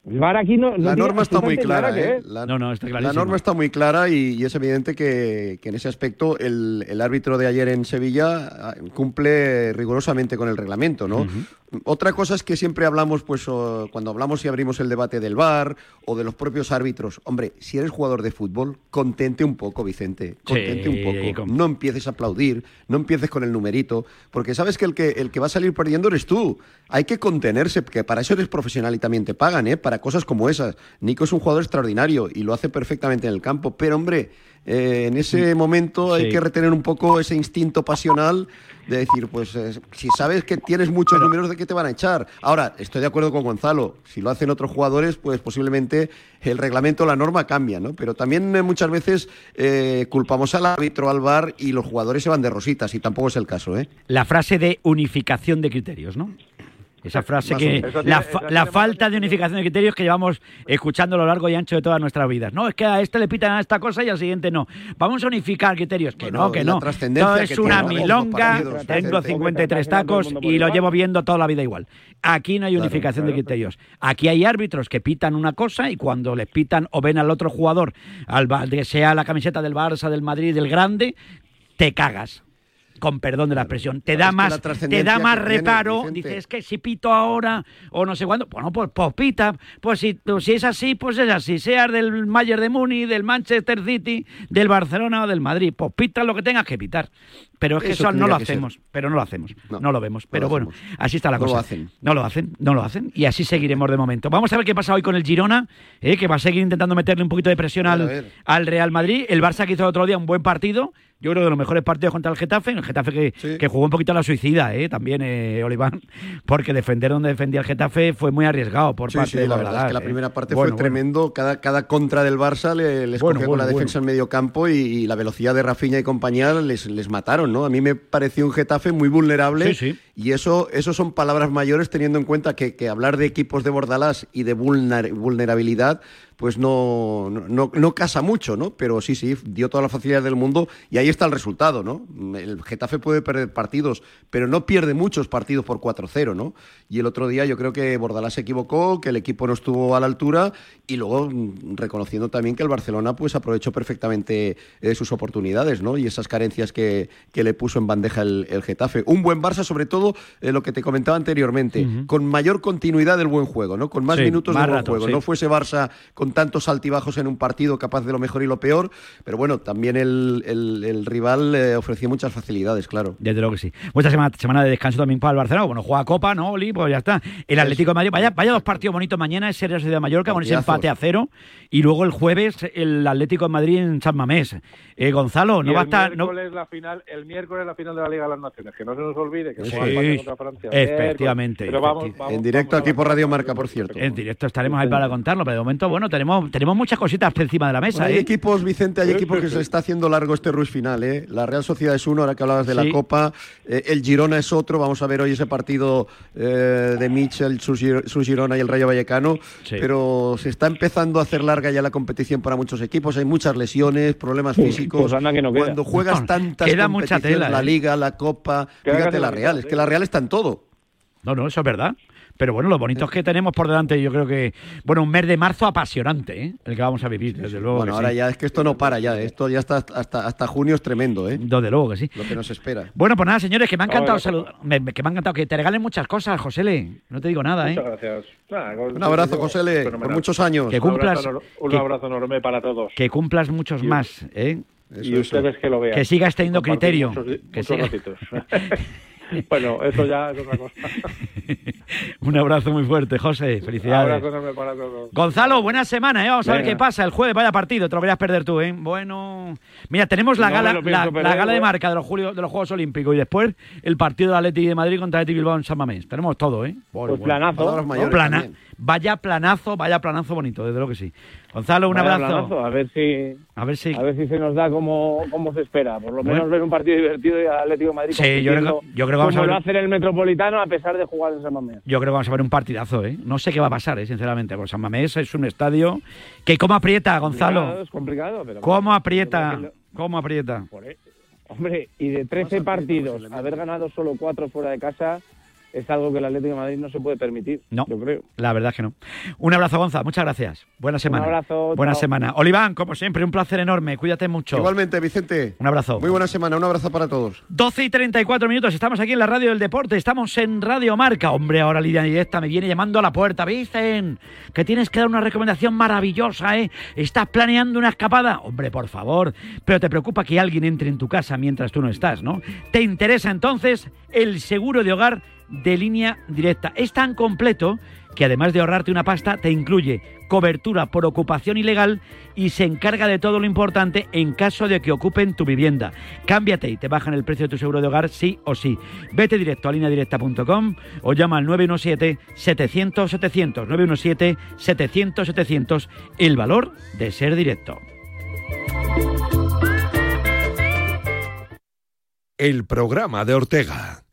El VAR aquí no... no La norma está muy clara, ¿eh? ver. La, No, no, está la clarísimo. norma está muy clara y, y es evidente que, que en ese aspecto el, el árbitro de ayer en Sevilla ah, cumple rigurosamente con el reglamento, ¿no? Otra cosa es que siempre hablamos, pues, o cuando hablamos y abrimos el debate del VAR o de los propios árbitros. Hombre, si eres jugador de fútbol, contente un poco, Vicente. Contente Sí, un poco. No empieces a aplaudir, no empieces con el numerito, porque sabes que el que, el que va a salir perdiendo eres tú. Hay que contenerse, que para eso eres profesional y también te pagan, ¿eh? Para cosas como esas. Nico es un jugador extraordinario y lo hace perfectamente en el campo, pero hombre, eh, en ese momento hay que retener un poco ese instinto pasional de decir, pues eh, si sabes que tienes muchos números, ¿de qué te van a echar? Ahora, estoy de acuerdo con Gonzalo, si lo hacen otros jugadores, pues posiblemente el reglamento, la norma cambia, ¿no? Pero también eh, muchas veces culpamos al árbitro, al bar y los jugadores se van de rositas y tampoco es el caso, ¿eh? La frase de unificación de criterios, ¿no? Esa frase que la, fa- la falta de unificación de criterios que llevamos escuchando a lo largo y ancho de todas nuestras vidas. No, es que a este le pitan a esta cosa y al siguiente no. Vamos a unificar criterios. Que Bueno, no, que no. Todo que es una milonga. Tengo Vicente. 53 Todo el tacos y lo llevo viendo toda la vida igual. Aquí no hay Claro, unificación de criterios. Aquí hay árbitros que pitan una cosa y cuando les pitan o ven al otro jugador, al, sea la camiseta del Barça, del Madrid, del Grande, te cagas. Con perdón de la expresión, te da más, te da más reparo. Dices que si pito ahora o no sé cuándo, bueno, pues, pues pita. Pues si, pues si es así, pues es así. Seas del Mayer de Muni, del Manchester City, del Barcelona o del Madrid, pues pita lo que tengas que pitar. Pero es que Eso eso, no lo ser. hacemos, pero no lo hacemos, no, No, lo vemos. no Pero lo bueno, hacemos. así está la No lo cosa. hacen. No lo hacen, no lo hacen. Y así seguiremos de momento. Vamos a ver qué pasa hoy con el Girona, eh, que va a seguir intentando meterle un poquito de presión al, al Real Madrid. El Barça que hizo el otro día un buen partido. Yo creo de los mejores partidos contra el Getafe. El Getafe que, Sí. que jugó un poquito a la suicida, eh, también, eh, Oliván. <laughs> Porque defender donde defendía el Getafe fue muy arriesgado por Sí, parte sí, de la verdad es que la eh. primera parte Bueno, fue bueno. tremendo. Cada, cada contra del Barça le- les Bueno, bueno, con la defensa en medio campo y, y la velocidad de Rafinha y compañía les, les mataron, ¿no? A mí me pareció un Getafe muy vulnerable Sí, sí. y eso, eso son palabras mayores teniendo en cuenta que, que hablar de equipos de Bordalás y de vulner- vulnerabilidad pues no, no, no casa mucho, ¿no? Pero sí, sí, dio toda la facilidad del mundo y ahí está el resultado, ¿no? El Getafe puede perder partidos, pero no pierde muchos partidos por 4-0, ¿no? Y el otro día yo creo que Bordalás se equivocó, que el equipo no estuvo a la altura y luego mm, reconociendo también que el Barcelona pues aprovechó perfectamente eh, sus oportunidades, ¿no? Y esas carencias que, que le puso en bandeja el, el Getafe. Un buen Barça, sobre todo, eh, lo que te comentaba anteriormente, con mayor continuidad del buen juego, ¿no? Con más Sí, minutos más de buen rato, juego. sí. No fue ese Barça con tantos altibajos en un partido, capaz de lo mejor y lo peor, pero bueno, también el, el- el rival eh, ofrecía muchas facilidades, claro. Desde luego que sí. Mucha semana, semana de descanso también para el Barcelona. Bueno, juega Copa, ¿no, Oli? Pues ya está. El Atlético de Madrid, vaya, vaya dos partidos bonitos mañana, es Real Sociedad Mallorca con ese empate a cero. Y luego el jueves el Atlético de Madrid en San Mamés. Eh, Gonzalo, no va a estar. no- la final, el miércoles la final de la Liga de las Naciones, que no se nos olvide que Sí, juega España contra Francia. efectivamente. Pero vamos, efectivamente. vamos, En directo aquí por Radio Marca, por cierto. En directo estaremos ahí para contarlo, pero de momento, bueno, tenemos, tenemos muchas cositas encima de la mesa. hay ¿eh? equipos, Vicente, hay equipos que se está haciendo largo este rush final. ¿eh? La Real Sociedad es uno, ahora que hablabas de Sí. la Copa. Eh, el Girona es otro. Vamos a ver hoy ese partido eh, de Mitchell, su, Gir- su Girona y el Rayo Vallecano. Sí. Pero se está empezando a hacer larga ya la competición para muchos equipos. Hay muchas lesiones, problemas físicos. pues anda que no queda. Cuando juegas No, tantas queda mucha tela, la ¿eh? Liga, la Copa, fíjate la Real. Es que la Real está en todo. No, no, eso es verdad. Pero bueno, lo bonito es que tenemos por delante, yo creo que, bueno, un mes de marzo apasionante, ¿eh? El que vamos a vivir, desde luego. Bueno, que ahora sí. ya es que esto no para ya. ¿eh? Esto ya está hasta, hasta junio es tremendo, ¿eh? Desde luego que sí. Lo que nos espera. Bueno, pues nada, señores, que me ha encantado saludar. me- me- que me ha encantado que te regalen muchas cosas, Josele. No te digo nada, ¿eh? Muchas gracias. Con- Un abrazo, Josele, por muchos años. Que Un cumplas, abrazo, un que- abrazo enorme para todos. que cumplas muchos más, ¿eh? y ustedes que lo vean. Que sigas teniendo Compartir criterio. Muchos, Que muchos siga- ratitos. <laughs> <laughs> bueno, eso ya es otra cosa. <laughs> Un abrazo muy fuerte, José. Un Felicidades. abrazo enorme para todos. Gonzalo, buena semana, ¿eh? Vamos a ver qué pasa. El jueves, vaya partido, te lo verás perder tú, ¿eh? Bueno. Mira, tenemos la No gala, lo la, perder, la gala de ¿eh? marca de los, julio- de los Juegos Olímpicos y después el partido de Atleti de Madrid contra Atleti Bilbao en San Mamés. Tenemos todo, ¿eh? Bueno, Pues bueno. planazo. Mayores Plana- vaya planazo, vaya planazo bonito, desde luego que sí. Gonzalo, un Vaya abrazo. planazo, A ver si, A ver si. a ver si se nos da como, como se espera. Por lo Bueno. menos ver un partido divertido y Atlético de Madrid. Sí, yo creo yo creo que vamos como a ver- lo hace en el Metropolitano a pesar de jugar en San Mamés. Yo creo que vamos a ver un partidazo, ¿eh? No sé qué va a pasar, ¿eh? sinceramente. Pues San Mamés es un estadio que cómo aprieta, Complicado, Gonzalo. Es complicado, pero... ¿Cómo aprieta? ¿Cómo aprieta? Por. Hombre, y de 13 partidos, haber ganado solo 4 fuera de casa es algo que el Atlético de Madrid no se puede permitir. No. Yo creo. La verdad es que no. Un abrazo, Gonza. Muchas gracias. Buena semana. abrazo, Buena chao. semana. Oliván, como siempre, un placer enorme. Cuídate mucho. Igualmente, Vicente. Un abrazo. Muy buena semana. Un abrazo para todos. 12 y 34 minutos. Estamos aquí en la radio del deporte. Estamos en Radio Marca. Hombre, ahora Lidia Directa me viene llamando a la puerta. Dicen que tienes que dar una recomendación maravillosa, ¿eh? ¿Estás planeando una escapada? Hombre, por favor. Pero te preocupa que alguien entre en tu casa mientras tú no estás, ¿no? ¿Te interesa entonces el seguro de hogar de línea directa? Es tan completo que además de ahorrarte una pasta, te incluye cobertura por ocupación ilegal y se encarga de todo lo importante en caso de que ocupen tu vivienda. Cámbiate y te bajan el precio de tu seguro de hogar sí o sí. Vete directo a lineadirecta.com o llama al 917-700-700. 917-700-700. El valor de ser directo. El programa de Ortega.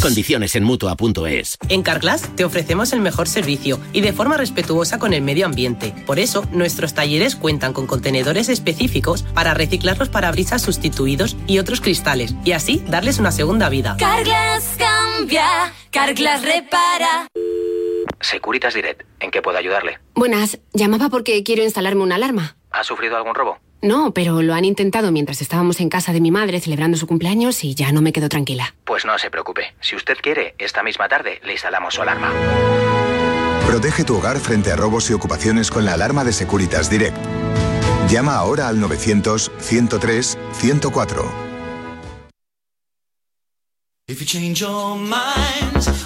Condiciones en mutua.es. En Carglass te ofrecemos el mejor servicio y de forma respetuosa con el medio ambiente. Por eso, nuestros talleres cuentan con contenedores específicos para reciclar los parabrisas sustituidos y otros cristales y así darles una segunda vida. Carglass cambia, Carglass repara. Securitas Direct, ¿en qué puedo ayudarle? Buenas, llamaba porque quiero instalarme una alarma. ¿Ha sufrido algún robo? No, pero lo han intentado mientras estábamos en casa de mi madre celebrando su cumpleaños y ya no me quedo tranquila. Pues no se preocupe. Si usted quiere, esta misma tarde le instalamos su alarma. Protege tu hogar frente a robos y ocupaciones con la alarma de Securitas Direct. Llama ahora al 900-103-104. If you change your mind,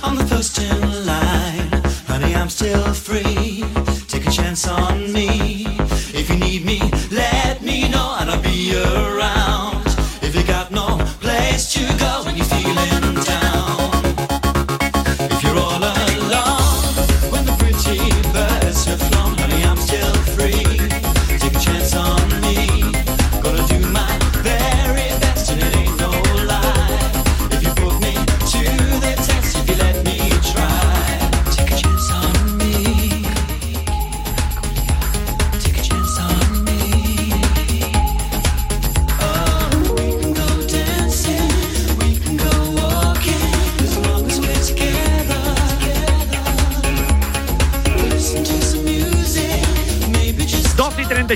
I'm the first in line. Honey, Take a chance on me. If you need me, let me know and I'll be around.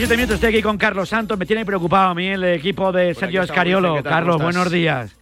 57 minutos, estoy aquí con Carlos Santos. Me tiene preocupado a mí el equipo de Sergio Escariolo. Carlos, buenos días.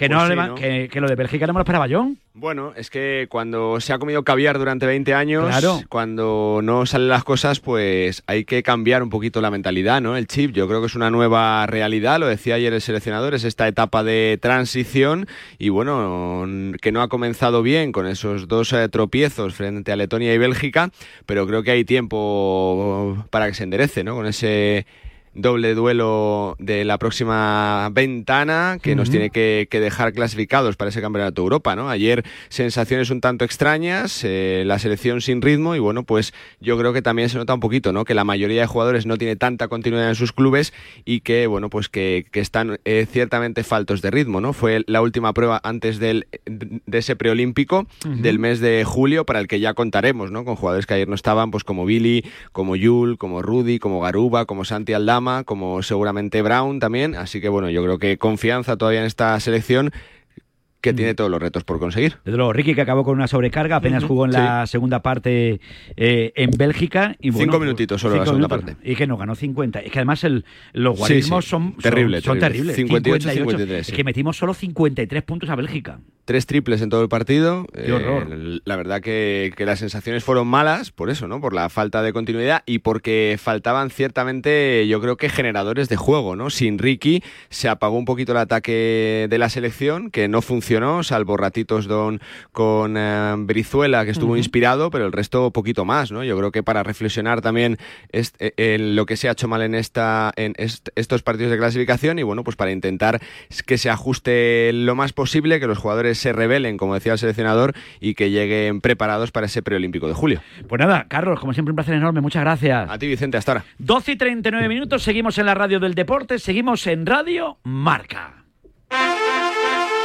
Que, Pues no. Que, que lo de Bélgica no me lo esperaba yo. Bueno, es que cuando se ha comido caviar durante 20 años, Claro. cuando no salen las cosas, pues hay que cambiar un poquito la mentalidad, ¿no? El chip, yo creo que es una nueva realidad, lo decía ayer el seleccionador, es esta etapa de transición y bueno, que no ha comenzado bien con esos dos eh, tropiezos frente a Letonia y Bélgica, pero creo que hay tiempo para que se enderece, ¿no? Con ese doble duelo de la próxima ventana que nos tiene que, que dejar clasificados para ese campeonato de Europa, ¿no? Ayer sensaciones un tanto extrañas, eh, la selección sin ritmo y bueno, pues yo creo que también se nota un poquito, ¿no? Que la mayoría de jugadores no tiene tanta continuidad en sus clubes y que bueno, pues que, que están eh, ciertamente faltos de ritmo, ¿no? Fue la última prueba antes del, de ese preolímpico del mes de julio para el que ya contaremos, ¿no? Con jugadores que ayer no estaban, pues como Billy, como Yul, como Rudy, como Garuba, como Santi Aldama, como seguramente Brown también. Así que bueno, yo creo que confianza todavía en esta selección que tiene todos los retos por conseguir. Desde luego, Ricky que acabó con una sobrecarga, apenas jugó en Sí. la segunda parte eh, en Bélgica. Y bueno, Cinco pues, minutitos solo la cinco segunda minutos. parte. Y que no ganó 50. Es que además el, los guarismos sí. son, son- Terrible, son, terrible. terribles. 58, 53, Es que metimos solo 53 puntos a Bélgica. Tres triples en todo el partido. Qué horror. Eh, la verdad que, que las sensaciones fueron malas por eso, ¿no? Por la falta de continuidad y porque faltaban ciertamente, yo creo que generadores de juego, ¿no? Sin Ricky se apagó un poquito el ataque de la selección, que no funcionó, salvo ratitos don, con eh, Brizuela, que estuvo inspirado, pero el resto poquito más, ¿no? Yo creo que para reflexionar también est- eh, en lo que se ha hecho mal en, esta, en est- estos partidos de clasificación y bueno, pues para intentar que se ajuste lo más posible, que los jugadores se rebelen, como decía el seleccionador, y que lleguen preparados para ese preolímpico de julio. Pues nada, Carlos, como siempre, un placer enorme. Muchas gracias. A ti, Vicente, hasta ahora. 12 y 39 minutos, seguimos en la radio del deporte, seguimos en Radio Marca.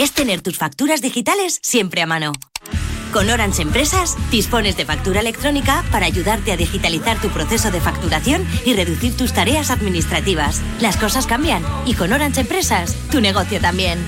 Es tener tus facturas digitales siempre a mano. Con Orange Empresas dispones de factura electrónica para ayudarte a digitalizar tu proceso de facturación y reducir tus tareas administrativas. Las cosas cambian y con Orange Empresas tu negocio también.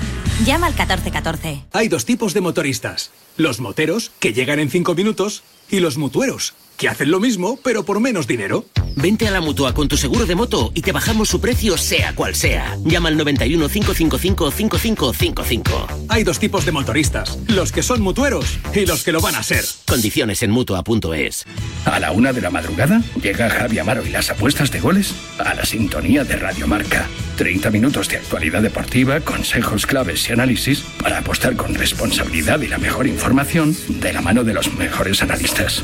Llama al 1414. Hay dos tipos de motoristas. Los moteros, que llegan en cinco minutos, y los mutueros, que hacen lo mismo, pero por menos dinero. Vente a la mutua con tu seguro de moto y te bajamos su precio, sea cual sea. Llama al 91 555 5555. Hay dos tipos de motoristas. Los que son mutueros y los que lo van a ser. Condiciones en mutua.es. A la una de la madrugada llega Javi Amaro y las apuestas de goles a la sintonía de Radio Marca. 30 minutos de actualidad deportiva, consejos claves y análisis para apostar con responsabilidad y la mejor información de la mano de los mejores analistas.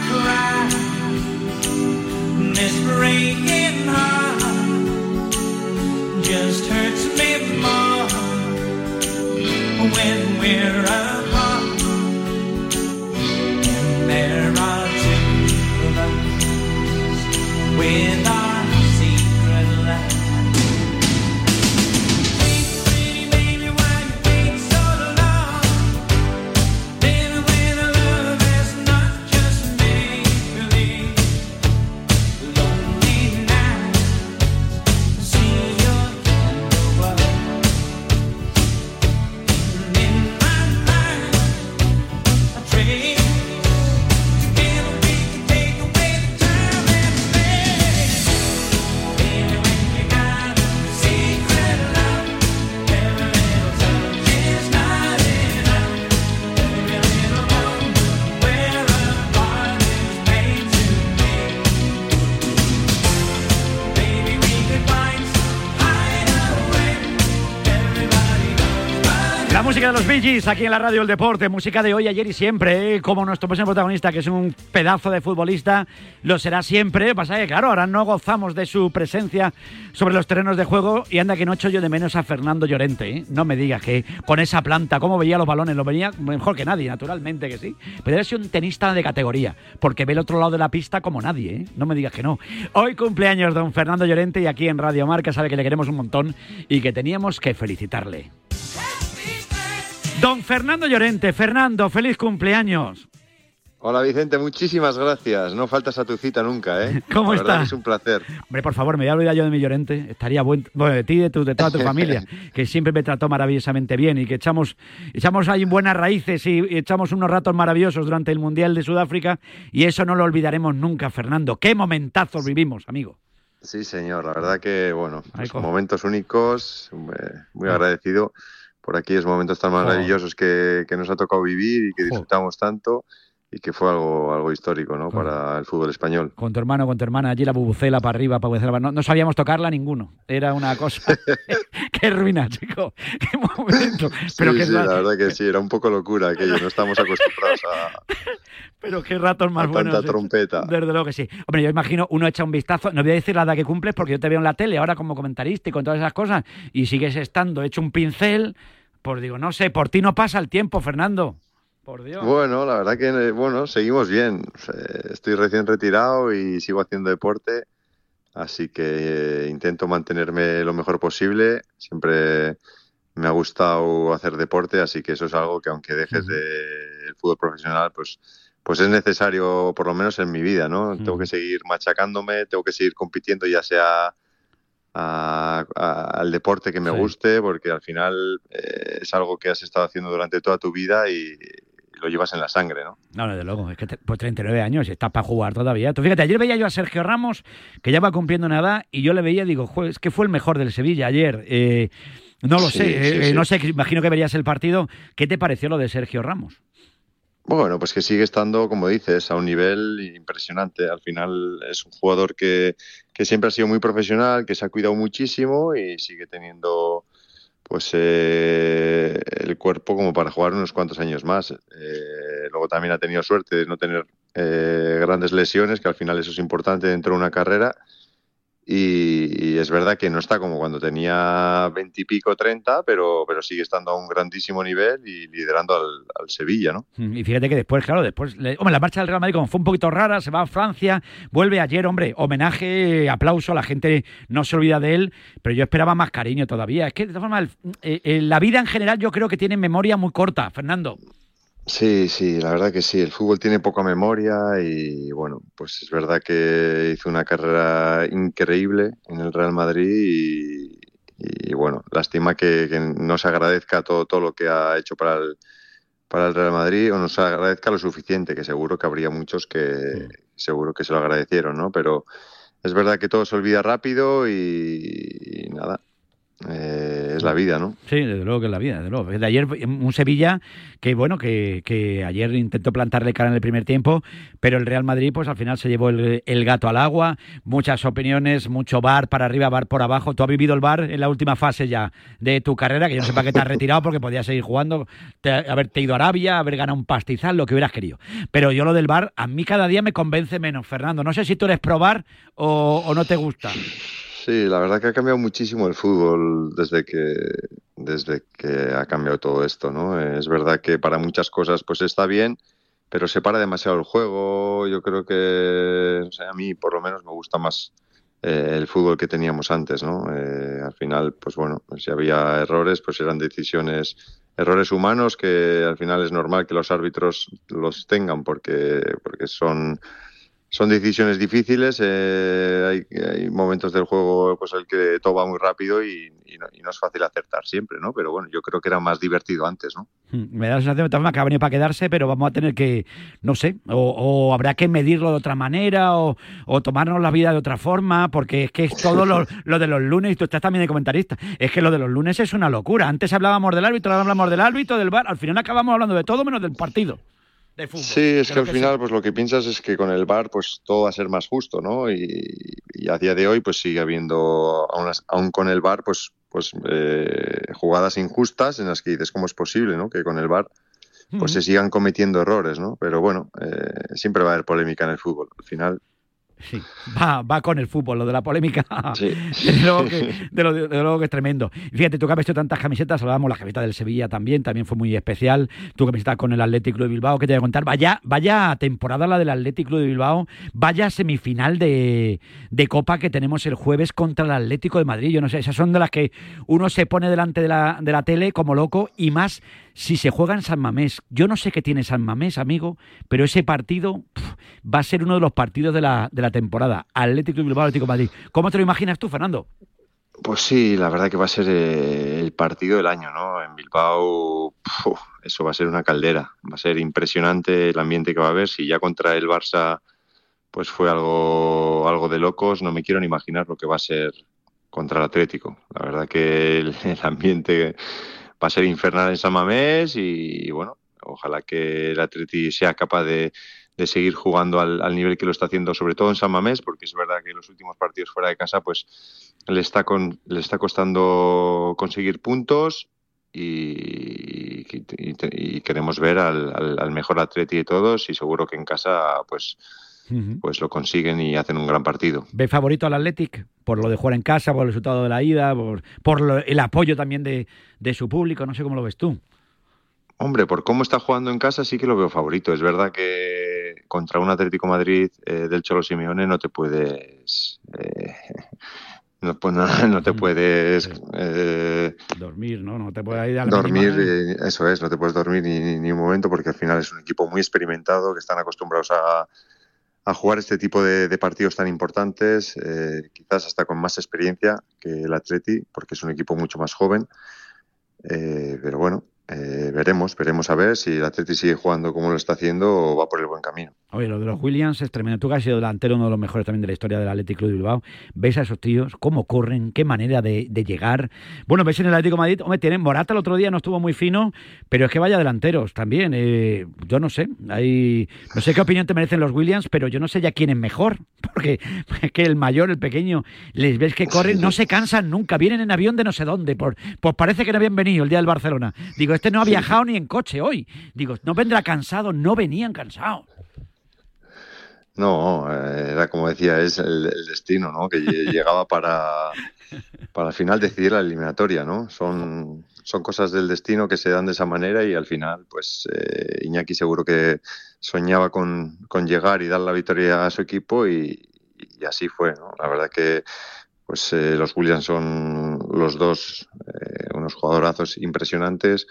This breaking heart just hurts me more when we're apart. And there are two of us with música de los Bee Gees aquí en la radio El Deporte, música de hoy, ayer y siempre, ¿eh? como nuestro próximo protagonista, que es un pedazo de futbolista, lo será siempre. Pasa que, claro, ahora no gozamos de su presencia sobre los terrenos de juego y anda que no echo yo de menos a Fernando Llorente. ¿eh? No me digas que con esa planta, cómo veía los balones, lo veía mejor que nadie, naturalmente que sí. Pero ser un tenista de categoría, porque ve el otro lado de la pista como nadie, ¿eh? no me digas que no. Hoy cumpleaños don Fernando Llorente y aquí en Radio Marca sabe que le queremos un montón y que teníamos que felicitarle. Don Fernando Llorente, Fernando, feliz cumpleaños. Hola Vicente, muchísimas gracias. No faltas a tu cita nunca, ¿eh? <laughs> ¿Cómo La verdad está? Es un placer. Hombre, por favor, me voy a olvidar yo de mi Llorente. Estaría buen, bueno, de ti y de, tu- de toda tu <laughs> familia, que siempre me trató maravillosamente bien y que echamos, echamos ahí buenas raíces y, echamos unos ratos maravillosos durante el Mundial de Sudáfrica y eso no lo olvidaremos nunca, Fernando. Qué momentazos vivimos, amigo. Sí, señor. La verdad que, bueno, pues momentos únicos. Muy agradecido por aquellos momentos tan maravillosos que, que nos ha tocado vivir y que disfrutamos tanto y que fue algo, algo histórico, ¿no? Para el fútbol español. Con tu hermano, con tu hermana, allí la bubucela para arriba, para bubucela para- no, no sabíamos tocarla ninguno. Era una cosa. <laughs> Qué ruina, chico. <laughs> Qué momento. Pero sí, qué sí, la verdad que sí, era un poco locura aquello. No estamos acostumbrados a, <laughs> Pero qué ratos más buenos. tanta eh. trompeta. Desde luego que sí. Hombre, yo imagino, uno echa un vistazo, no voy a decir la edad que cumples porque yo te veo en la tele ahora como comentarista y con todas esas cosas, y sigues estando hecho un pincel, pues digo, no sé, por ti no pasa el tiempo, Fernando. Por Dios. Bueno, la verdad que eh, bueno, seguimos bien. Estoy recién retirado y sigo haciendo deporte, así que eh, intento mantenerme lo mejor posible. Siempre me ha gustado hacer deporte, así que eso es algo que aunque dejes de el fútbol profesional, pues pues es necesario por lo menos en mi vida, ¿no? Tengo que seguir machacándome, tengo que seguir compitiendo ya sea a- a- al deporte que me Sí. guste, porque al final eh, es algo que has estado haciendo durante toda tu vida y, lo llevas en la sangre, ¿no? No, desde luego, es que te- pues 39 años y estás para jugar todavía. Tú fíjate, ayer veía yo a Sergio Ramos, que ya va cumpliendo una edad, y yo le veía, digo, "Jue, es que fue el mejor del Sevilla ayer. Eh, no lo Sí, sé, sí, eh, sí. no sé, imagino que verías el partido. ¿Qué te pareció lo de Sergio Ramos? Bueno, pues que sigue estando, como dices, a un nivel impresionante. Al final es un jugador que, que siempre ha sido muy profesional, que se ha cuidado muchísimo y sigue teniendo pues eh, el cuerpo como para jugar unos cuantos años más. Eh, luego también ha tenido suerte de no tener eh, grandes lesiones, que al final eso es importante dentro de una carrera. Y, y es verdad que no está como cuando tenía veintipico, treinta, pero, pero sigue estando a un grandísimo nivel y liderando al, al Sevilla, ¿no? Mm, Y fíjate que después, claro, después, le- hombre, la marcha del Real Madrid como fue un poquito rara, se va a Francia, vuelve ayer, hombre, homenaje, aplauso, la gente no se olvida de él, pero yo esperaba más cariño todavía. Es que, de todas formas, el- eh, eh, la vida en general yo creo que tiene memoria muy corta, Fernando. Sí, sí, la verdad que sí. El fútbol tiene poca memoria y bueno, pues es verdad que hizo una carrera increíble en el Real Madrid y, y, bueno, lástima que, que no se agradezca todo, todo lo que ha hecho para el, para el Real Madrid o no se agradezca lo suficiente, que seguro que habría muchos que seguro que se lo agradecieron, ¿no? Pero es verdad que todo se olvida rápido y, y nada, eh, es la vida, ¿no? Sí, desde luego que es la vida, desde luego. De ayer un Sevilla que bueno, que, que ayer intentó plantarle cara en el primer tiempo, pero el Real Madrid pues al final se llevó el, el gato al agua, muchas opiniones, mucho bar para arriba, bar por abajo. Tú has vivido el bar en la última fase ya de tu carrera, que yo no sé para qué te has retirado porque podías seguir jugando, te- haberte ido a Arabia, haber ganado un pastizal, lo que hubieras querido. Pero yo lo del bar a mí cada día me convence menos, Fernando. No sé si tú eres probar o, o no te gusta. Sí, la verdad que ha cambiado muchísimo el fútbol desde que, desde que ha cambiado todo esto, ¿no? Es verdad que para muchas cosas pues está bien, pero se para demasiado el juego. Yo creo que, o sea, a mí por lo menos me gusta más eh, el fútbol que teníamos antes, ¿no? Eh, al final, pues bueno, si había errores, pues eran decisiones, errores humanos que al final es normal que los árbitros los tengan porque, porque son son decisiones difíciles, eh, hay, hay momentos del juego pues el que todo va muy rápido y, y no, y no es fácil acertar siempre, ¿no? Pero bueno, yo creo que era más divertido antes, ¿no? Mm, Me da la sensación de que ha venido para quedarse, pero vamos a tener que, no sé, o, o habrá que medirlo de otra manera, o, o tomarnos la vida de otra forma, porque es que es todo lo, <laughs> lo de los lunes, y tú estás también de comentarista, es que lo de los lunes es una locura. Antes hablábamos del árbitro, ahora hablamos del árbitro, del bar, al final acabamos hablando de todo menos del partido. De fútbol. Sí, es que al final pues lo que piensas es que con el VAR pues todo va a ser más justo, ¿no? Y, y a día de hoy pues sigue habiendo, aún con el VAR pues pues eh, jugadas injustas en las que dices cómo es posible, ¿no? Que con el VAR pues se sigan cometiendo errores, ¿no? Pero bueno, eh, siempre va a haber polémica en el fútbol. Al final Sí, va, va con el fútbol, lo de la polémica. <laughs> Desde, luego que, de lo, luego que es tremendo. Fíjate, tú que has visto tantas camisetas, hablábamos la camiseta del Sevilla también, también fue muy especial. Tu camiseta con el Athletic Club de Bilbao, que te voy a contar. Vaya, vaya temporada la del Athletic Club de Bilbao, vaya semifinal de, de Copa que tenemos el jueves contra el Atlético de Madrid. Yo no sé, esas son de las que uno se pone delante de la, de la tele como loco y más si se juega en San Mamés. Yo no sé qué tiene San Mamés, amigo, pero ese partido va a ser uno de los partidos de la, de la temporada. Atlético Bilbao, Atlético Madrid. ¿Cómo te lo imaginas tú, Fernando? Pues sí, la verdad que va a ser eh, el partido del año, ¿no? En Bilbao, eso va a ser una caldera. Va a ser impresionante el ambiente que va a haber. Si ya contra el Barça, pues fue algo, algo de locos, no me quiero ni imaginar lo que va a ser contra el Atlético. La verdad que el ambiente va a ser infernal en San Mamés y, bueno, ojalá que el Atleti sea capaz de, de seguir jugando al, al, nivel que lo está haciendo, sobre todo en San Mamés, porque es verdad que en los últimos partidos fuera de casa, pues le está, con, le está costando conseguir puntos y, y, queremos ver al, al, al, mejor Atleti de todos y seguro que en casa, pues pues lo consiguen y hacen un gran partido. ¿Ve favorito al Athletic? Por lo de jugar en casa, por el resultado de la ida, por, por lo, el apoyo también de, de su público, no sé cómo lo ves tú. Hombre, por cómo está jugando en casa sí que lo veo favorito. Es verdad que contra un Atlético Madrid eh, del Cholo Simeone no te puedes... Eh, <laughs> no, pues, no, no, te puedes... Eh, dormir, ¿no? No te puedes ir a la Dormir, mínima, eh, eso es, no te puedes dormir ni, ni, un momento porque al final es un equipo muy experimentado que están acostumbrados a, a jugar este tipo de, de partidos tan importantes, eh, quizás hasta con más experiencia que el Atleti, porque es un equipo mucho más joven. Eh, pero bueno, eh, veremos, veremos a ver si el Atleti sigue jugando como lo está haciendo o va por el buen camino. Oye, lo de los Williams es tremendo. Tú que has sido delantero, uno de los mejores también de la historia del Atlético de Bilbao. Ves a esos tíos, cómo corren, qué manera de, de, llegar. Bueno, ves en el Atlético de Madrid, hombre, tienen Morata el otro día no estuvo muy fino, pero es que vaya delanteros también. Eh, yo no sé, hay, no sé qué opinión te merecen los Williams, pero yo no sé ya quién es mejor, <laughs> porque es que el mayor, el pequeño, les ves que corren, no se cansan nunca, vienen en avión de no sé dónde, por, pues parece que no habían venido el día del Barcelona. Digo, este no ha viajado ni en coche hoy. Digo, no vendrá cansado, no venían cansados. No, eh, era como decía, es el, el destino, ¿no? Que <laughs> llegaba para, para al final decidir la eliminatoria, ¿no? Son, son cosas del destino que se dan de esa manera y al final, pues eh, Iñaki seguro que soñaba con, con, llegar y dar la victoria a su equipo y, y así fue, ¿no? La verdad que pues eh, los Williams son los dos eh, unos jugadorazos impresionantes.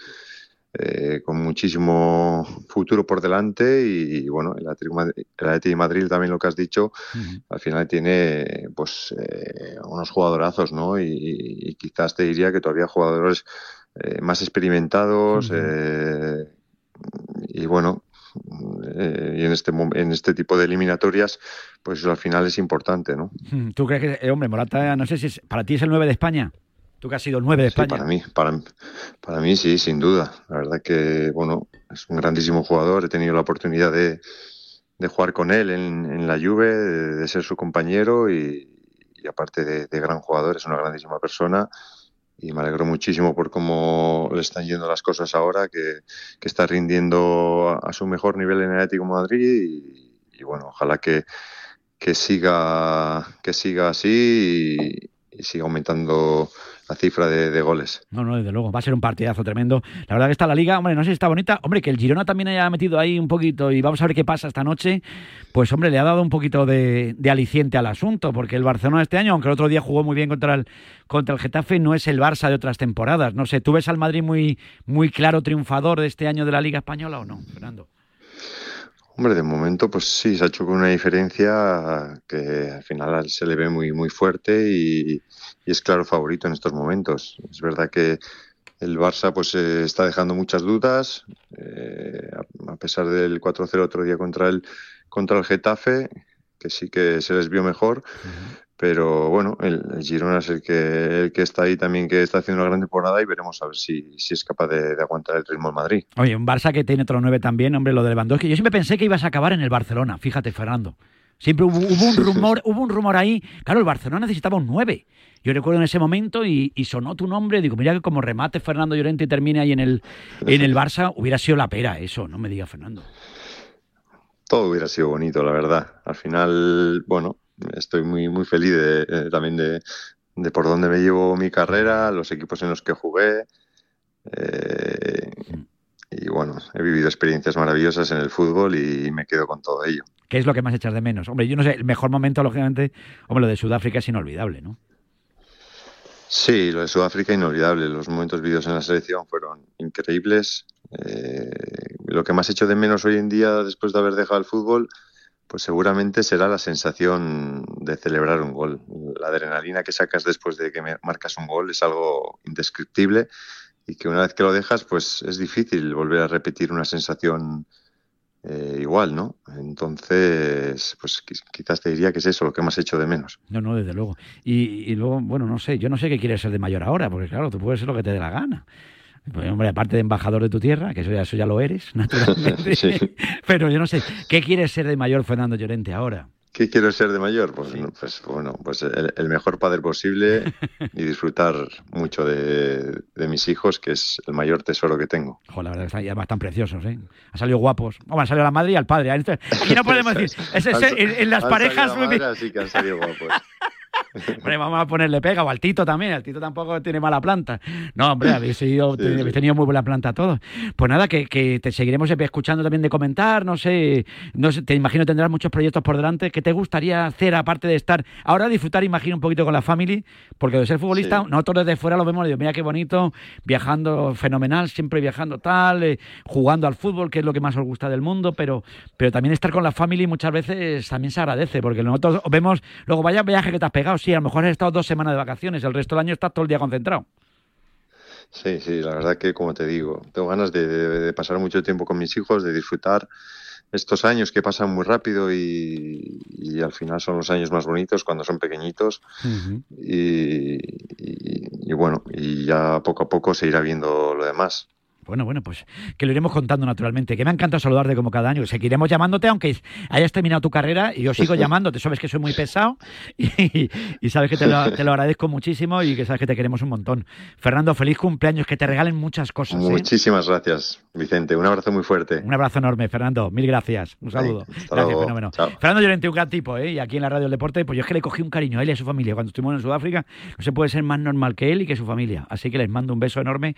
Eh, con muchísimo futuro por delante y, y bueno, el Atlético de Madrid también lo que has dicho, uh -huh. al final tiene pues eh, unos jugadorazos, ¿no? Y, y, quizás te diría que todavía jugadores más experimentados uh -huh. y bueno, eh, y en este en este tipo de eliminatorias pues al final es importante ¿no? ¿tú crees que eh, hombre Morata no sé si es, para ti es el 9 de España? Tú que has sido el 9 de España. Sí, para mí, para, para mí sí, sin duda. La verdad que, bueno, es un grandísimo jugador. He tenido la oportunidad de, de jugar con él en, en la Juve, de, de, ser su compañero y, y aparte de, de, gran jugador, es una grandísima persona. Y me alegro muchísimo por cómo le están yendo las cosas ahora, que, que está rindiendo a, su mejor nivel en el Atlético Madrid. Y, y, bueno, ojalá que, que, siga, que siga así y, y siga aumentando la cifra de, de, goles. No, no, desde luego, va a ser un partidazo tremendo. La verdad que está la liga, hombre, no sé si está bonita. Hombre, que el Girona también haya metido ahí un poquito y vamos a ver qué pasa esta noche. Pues, hombre, le ha dado un poquito de, de aliciente al asunto, porque el Barcelona este año, aunque el otro día jugó muy bien contra el, contra el Getafe, no es el Barça de otras temporadas. No sé, ¿tú ves al Madrid muy, muy claro triunfador de este año de la Liga Española o no, Fernando? Hombre, de momento, pues sí, se ha hecho con una diferencia que al final se le ve muy, muy fuerte y, y es claro favorito en estos momentos. Es verdad que el Barça pues eh, está dejando muchas dudas, eh, a, a, pesar del 4-0 otro día contra el, contra el Getafe, que sí que se les vio mejor, uh -huh. pero bueno, el, el, Girona es el que, el que está ahí también, que está haciendo una gran temporada y veremos a ver si, si es capaz de, de aguantar el ritmo en Madrid. Oye, un Barça que tiene otro 9 también, hombre, lo de Lewandowski. Yo siempre pensé que ibas a acabar en el Barcelona, fíjate, Fernando. Siempre hubo, hubo un <laughs> rumor, hubo un rumor ahí. Claro, el Barcelona necesitaba un 9. Yo recuerdo en ese momento y, y sonó tu nombre. Digo, mira que como remate Fernando Llorente y termine ahí en el, en el Barça, hubiera sido la pera eso, no me diga Fernando. Todo hubiera sido bonito, la verdad. Al final, bueno, estoy muy, muy feliz de, eh, también de, de por dónde me llevo mi carrera, los equipos en los que jugué. eh, y bueno, he vivido experiencias maravillosas en el fútbol y me quedo con todo ello. ¿Qué es lo que más echas de menos? Hombre, yo no sé, el mejor momento, lógicamente, hombre, lo de Sudáfrica es inolvidable, ¿no? Sí, lo de Sudáfrica inolvidable. Los momentos vividos en la selección fueron increíbles. Eh, lo que más echo de menos hoy en día, después de haber dejado el fútbol, pues seguramente será la sensación de celebrar un gol. La adrenalina que sacas después de que marcas un gol es algo indescriptible y que una vez que lo dejas, pues es difícil volver a repetir una sensación eh, igual, ¿no? Entonces, pues quiz- quizás te diría que es eso lo que más echo de menos. No, no, desde luego. Y, y luego, bueno, no sé, yo no sé qué quieres ser de mayor ahora, porque claro, tú puedes ser lo que te dé la gana. Pues, hombre, aparte de embajador de tu tierra, que eso ya, eso ya lo eres, <laughs> naturalmente. <laughs> Sí. Pero yo no sé, ¿qué quieres ser de mayor Fernando Llorente ahora? ¿Qué quiero ser de mayor? Pues, pues bueno, pues el, el mejor padre posible <laughs> y disfrutar mucho de, de mis hijos, que es el mayor tesoro que tengo. Joder, la verdad que están, además tan preciosos, ¿eh? Han salido guapos. Hombre, han salido la madre y al padre. Aquí no podemos <laughs> decir. Es, es- en, en las Han parejas. salido madre, así que han salido guapos. <laughs> Hombre, vamos a ponerle pega, o al Tito también, el Tito tampoco tiene mala planta. No, hombre, <laughs> habéis, sido- Sí, habéis sí. tenido muy buena planta todos. Pues nada, que, que te seguiremos escuchando también de comentar, no sé, no sé, te imagino tendrás muchos proyectos por delante. ¿Qué te gustaría hacer aparte de estar, ahora disfrutar, imagino, un poquito con la family? Porque de ser futbolista, Sí. nosotros desde fuera lo vemos digo, mira qué bonito, viajando fenomenal, siempre viajando tal, eh, jugando al fútbol, que es lo que más os gusta del mundo, pero, pero también estar con la family muchas veces también se agradece, porque nosotros vemos, luego vaya viaje que te has pegado, sí, a lo mejor has estado dos semanas de vacaciones, el resto del año estás todo el día concentrado. Sí, sí, la verdad que, como te digo, tengo ganas de, de- de pasar mucho tiempo con mis hijos, de disfrutar estos años que pasan muy rápido y, y al final son los años más bonitos cuando son pequeñitos. Y, y- y bueno, y ya poco a poco se irá viendo lo demás. Bueno, bueno, pues que lo iremos contando naturalmente. Que me ha encantado saludarte como cada año. Seguiremos llamándote, aunque hayas terminado tu carrera, y yo sigo <laughs> llamándote. Sabes que soy muy pesado y, y sabes que te lo, te lo agradezco muchísimo y que sabes que te queremos un montón. Fernando, feliz cumpleaños, que te regalen muchas cosas. ¿eh? Muchísimas gracias, Vicente. Un abrazo muy fuerte. Un abrazo enorme, Fernando. Mil gracias. Un saludo. hasta Gracias, luego. fenómeno. Chao. Fernando Llorente, un gran tipo, ¿eh? Y aquí en la radio del deporte, pues yo es que le cogí un cariño a él y a su familia. Cuando estuvimos en Sudáfrica, no se puede ser más normal que él y que su familia. Así que les mando un beso enorme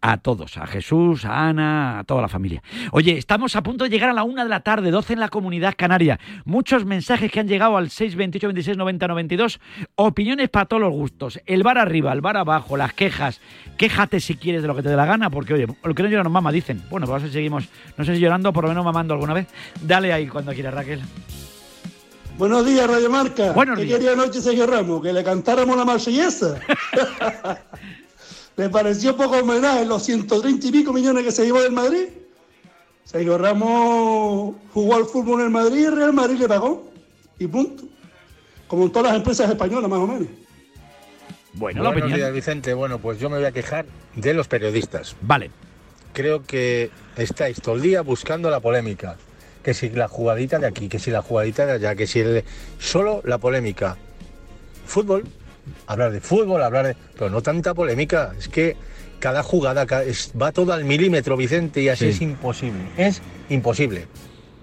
a todos, a Jesús, a Ana, a toda la familia. Oye, estamos a punto de llegar a la una de la tarde, 12 en la comunidad canaria. Muchos mensajes que han llegado al 628 26 90 92. Opiniones para todos los gustos. El bar arriba, el bar abajo, las quejas. Quéjate si quieres de lo que te dé la gana, porque oye, lo que no llora no mama, dicen. Bueno, pues seguimos, no sé si llorando, por lo menos mamando alguna vez. Dale ahí cuando quieras, Raquel. Buenos días, Radio Marca. Buenos ¿Qué días. quería anoche Sergio Ramos? ¿Que le cantáramos la marsellesa? <laughs> <laughs> ¿Le pareció poco homenaje los 130 y pico millones que se llevó del Madrid? Sergio Ramos jugó al fútbol en el Madrid y el Real Madrid le pagó. Y punto. Como en todas las empresas españolas, más o menos. Bueno, la Buenos opinión. días, Vicente. Bueno, pues yo me voy a quejar de los periodistas. Vale. Creo que estáis todo el día buscando la polémica. Que si la jugadita de aquí, que si la jugadita de allá, que si el... Solo la polémica. Fútbol, hablar de fútbol, hablar de... Pero no tanta polémica. Es que cada jugada va todo al milímetro, Vicente, y así Sí. es imposible. Es imposible.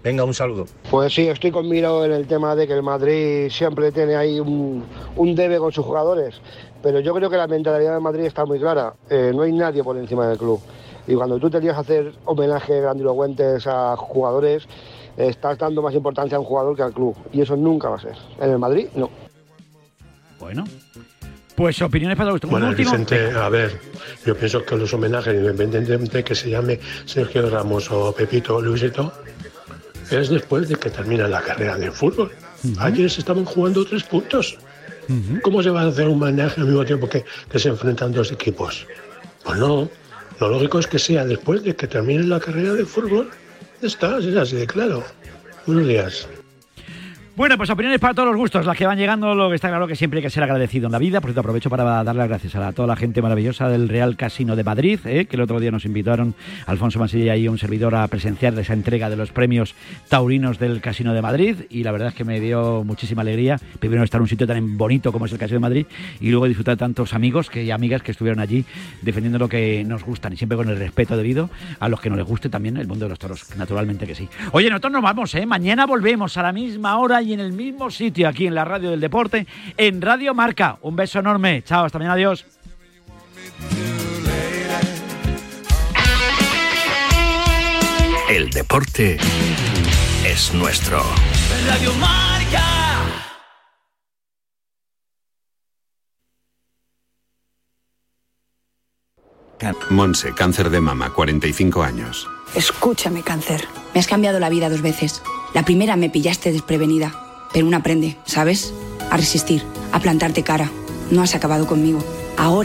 Venga, un saludo. Pues sí, estoy con Miro en el tema de que el Madrid siempre tiene ahí un, un debe con sus jugadores, pero yo creo que la mentalidad del Madrid está muy clara. Eh, no hay nadie por encima del club. Y cuando tú tenías que hacer homenaje grandilocuentes a jugadores, estás dando más importancia a un jugador que al club. Y eso nunca va a ser. En el Madrid, no. Bueno. Pues opiniones para. Un Bueno. Vicente, a ver, yo pienso que los homenajes, independientemente de que se llame Sergio Ramos o Pepito o Luisito, es después de que termina la carrera de fútbol. Ayer se estaban jugando tres puntos. ¿Cómo se va a hacer un homenaje al mismo tiempo que, que se enfrentan dos equipos? Pues no, lo lógico es que sea después de que termine la carrera de fútbol. Está, es así de claro. Buenos días. Bueno, pues opiniones para todos los gustos, las que van llegando, lo que está claro que siempre hay que ser agradecido en la vida. Por cierto, aprovecho para dar las gracias a toda la gente maravillosa del Real Casino de Madrid, ¿eh? que el otro día nos invitaron Alfonso Mansilla y un servidor a presenciar esa entrega de los premios taurinos del Casino de Madrid. Y la verdad es que me dio muchísima alegría, primero estar en un sitio tan bonito como es el Casino de Madrid y luego disfrutar tantos amigos que, y amigas que estuvieron allí defendiendo lo que nos gustan y siempre con el respeto debido a los que no les guste también el mundo de los toros, naturalmente que sí. Oye, nosotros nos vamos, ¿eh? mañana volvemos a la misma hora y en el mismo sitio aquí en la radio del deporte, en Radio Marca. Un beso enorme. Chao, hasta mañana. Adiós. El deporte es nuestro. Radio Marca. Monse, cáncer de mama, 45 años. Escúchame, cáncer. Me has cambiado la vida dos veces. La primera me pillaste desprevenida, pero uno aprende, ¿sabes? A resistir, a plantarte cara. No has acabado conmigo.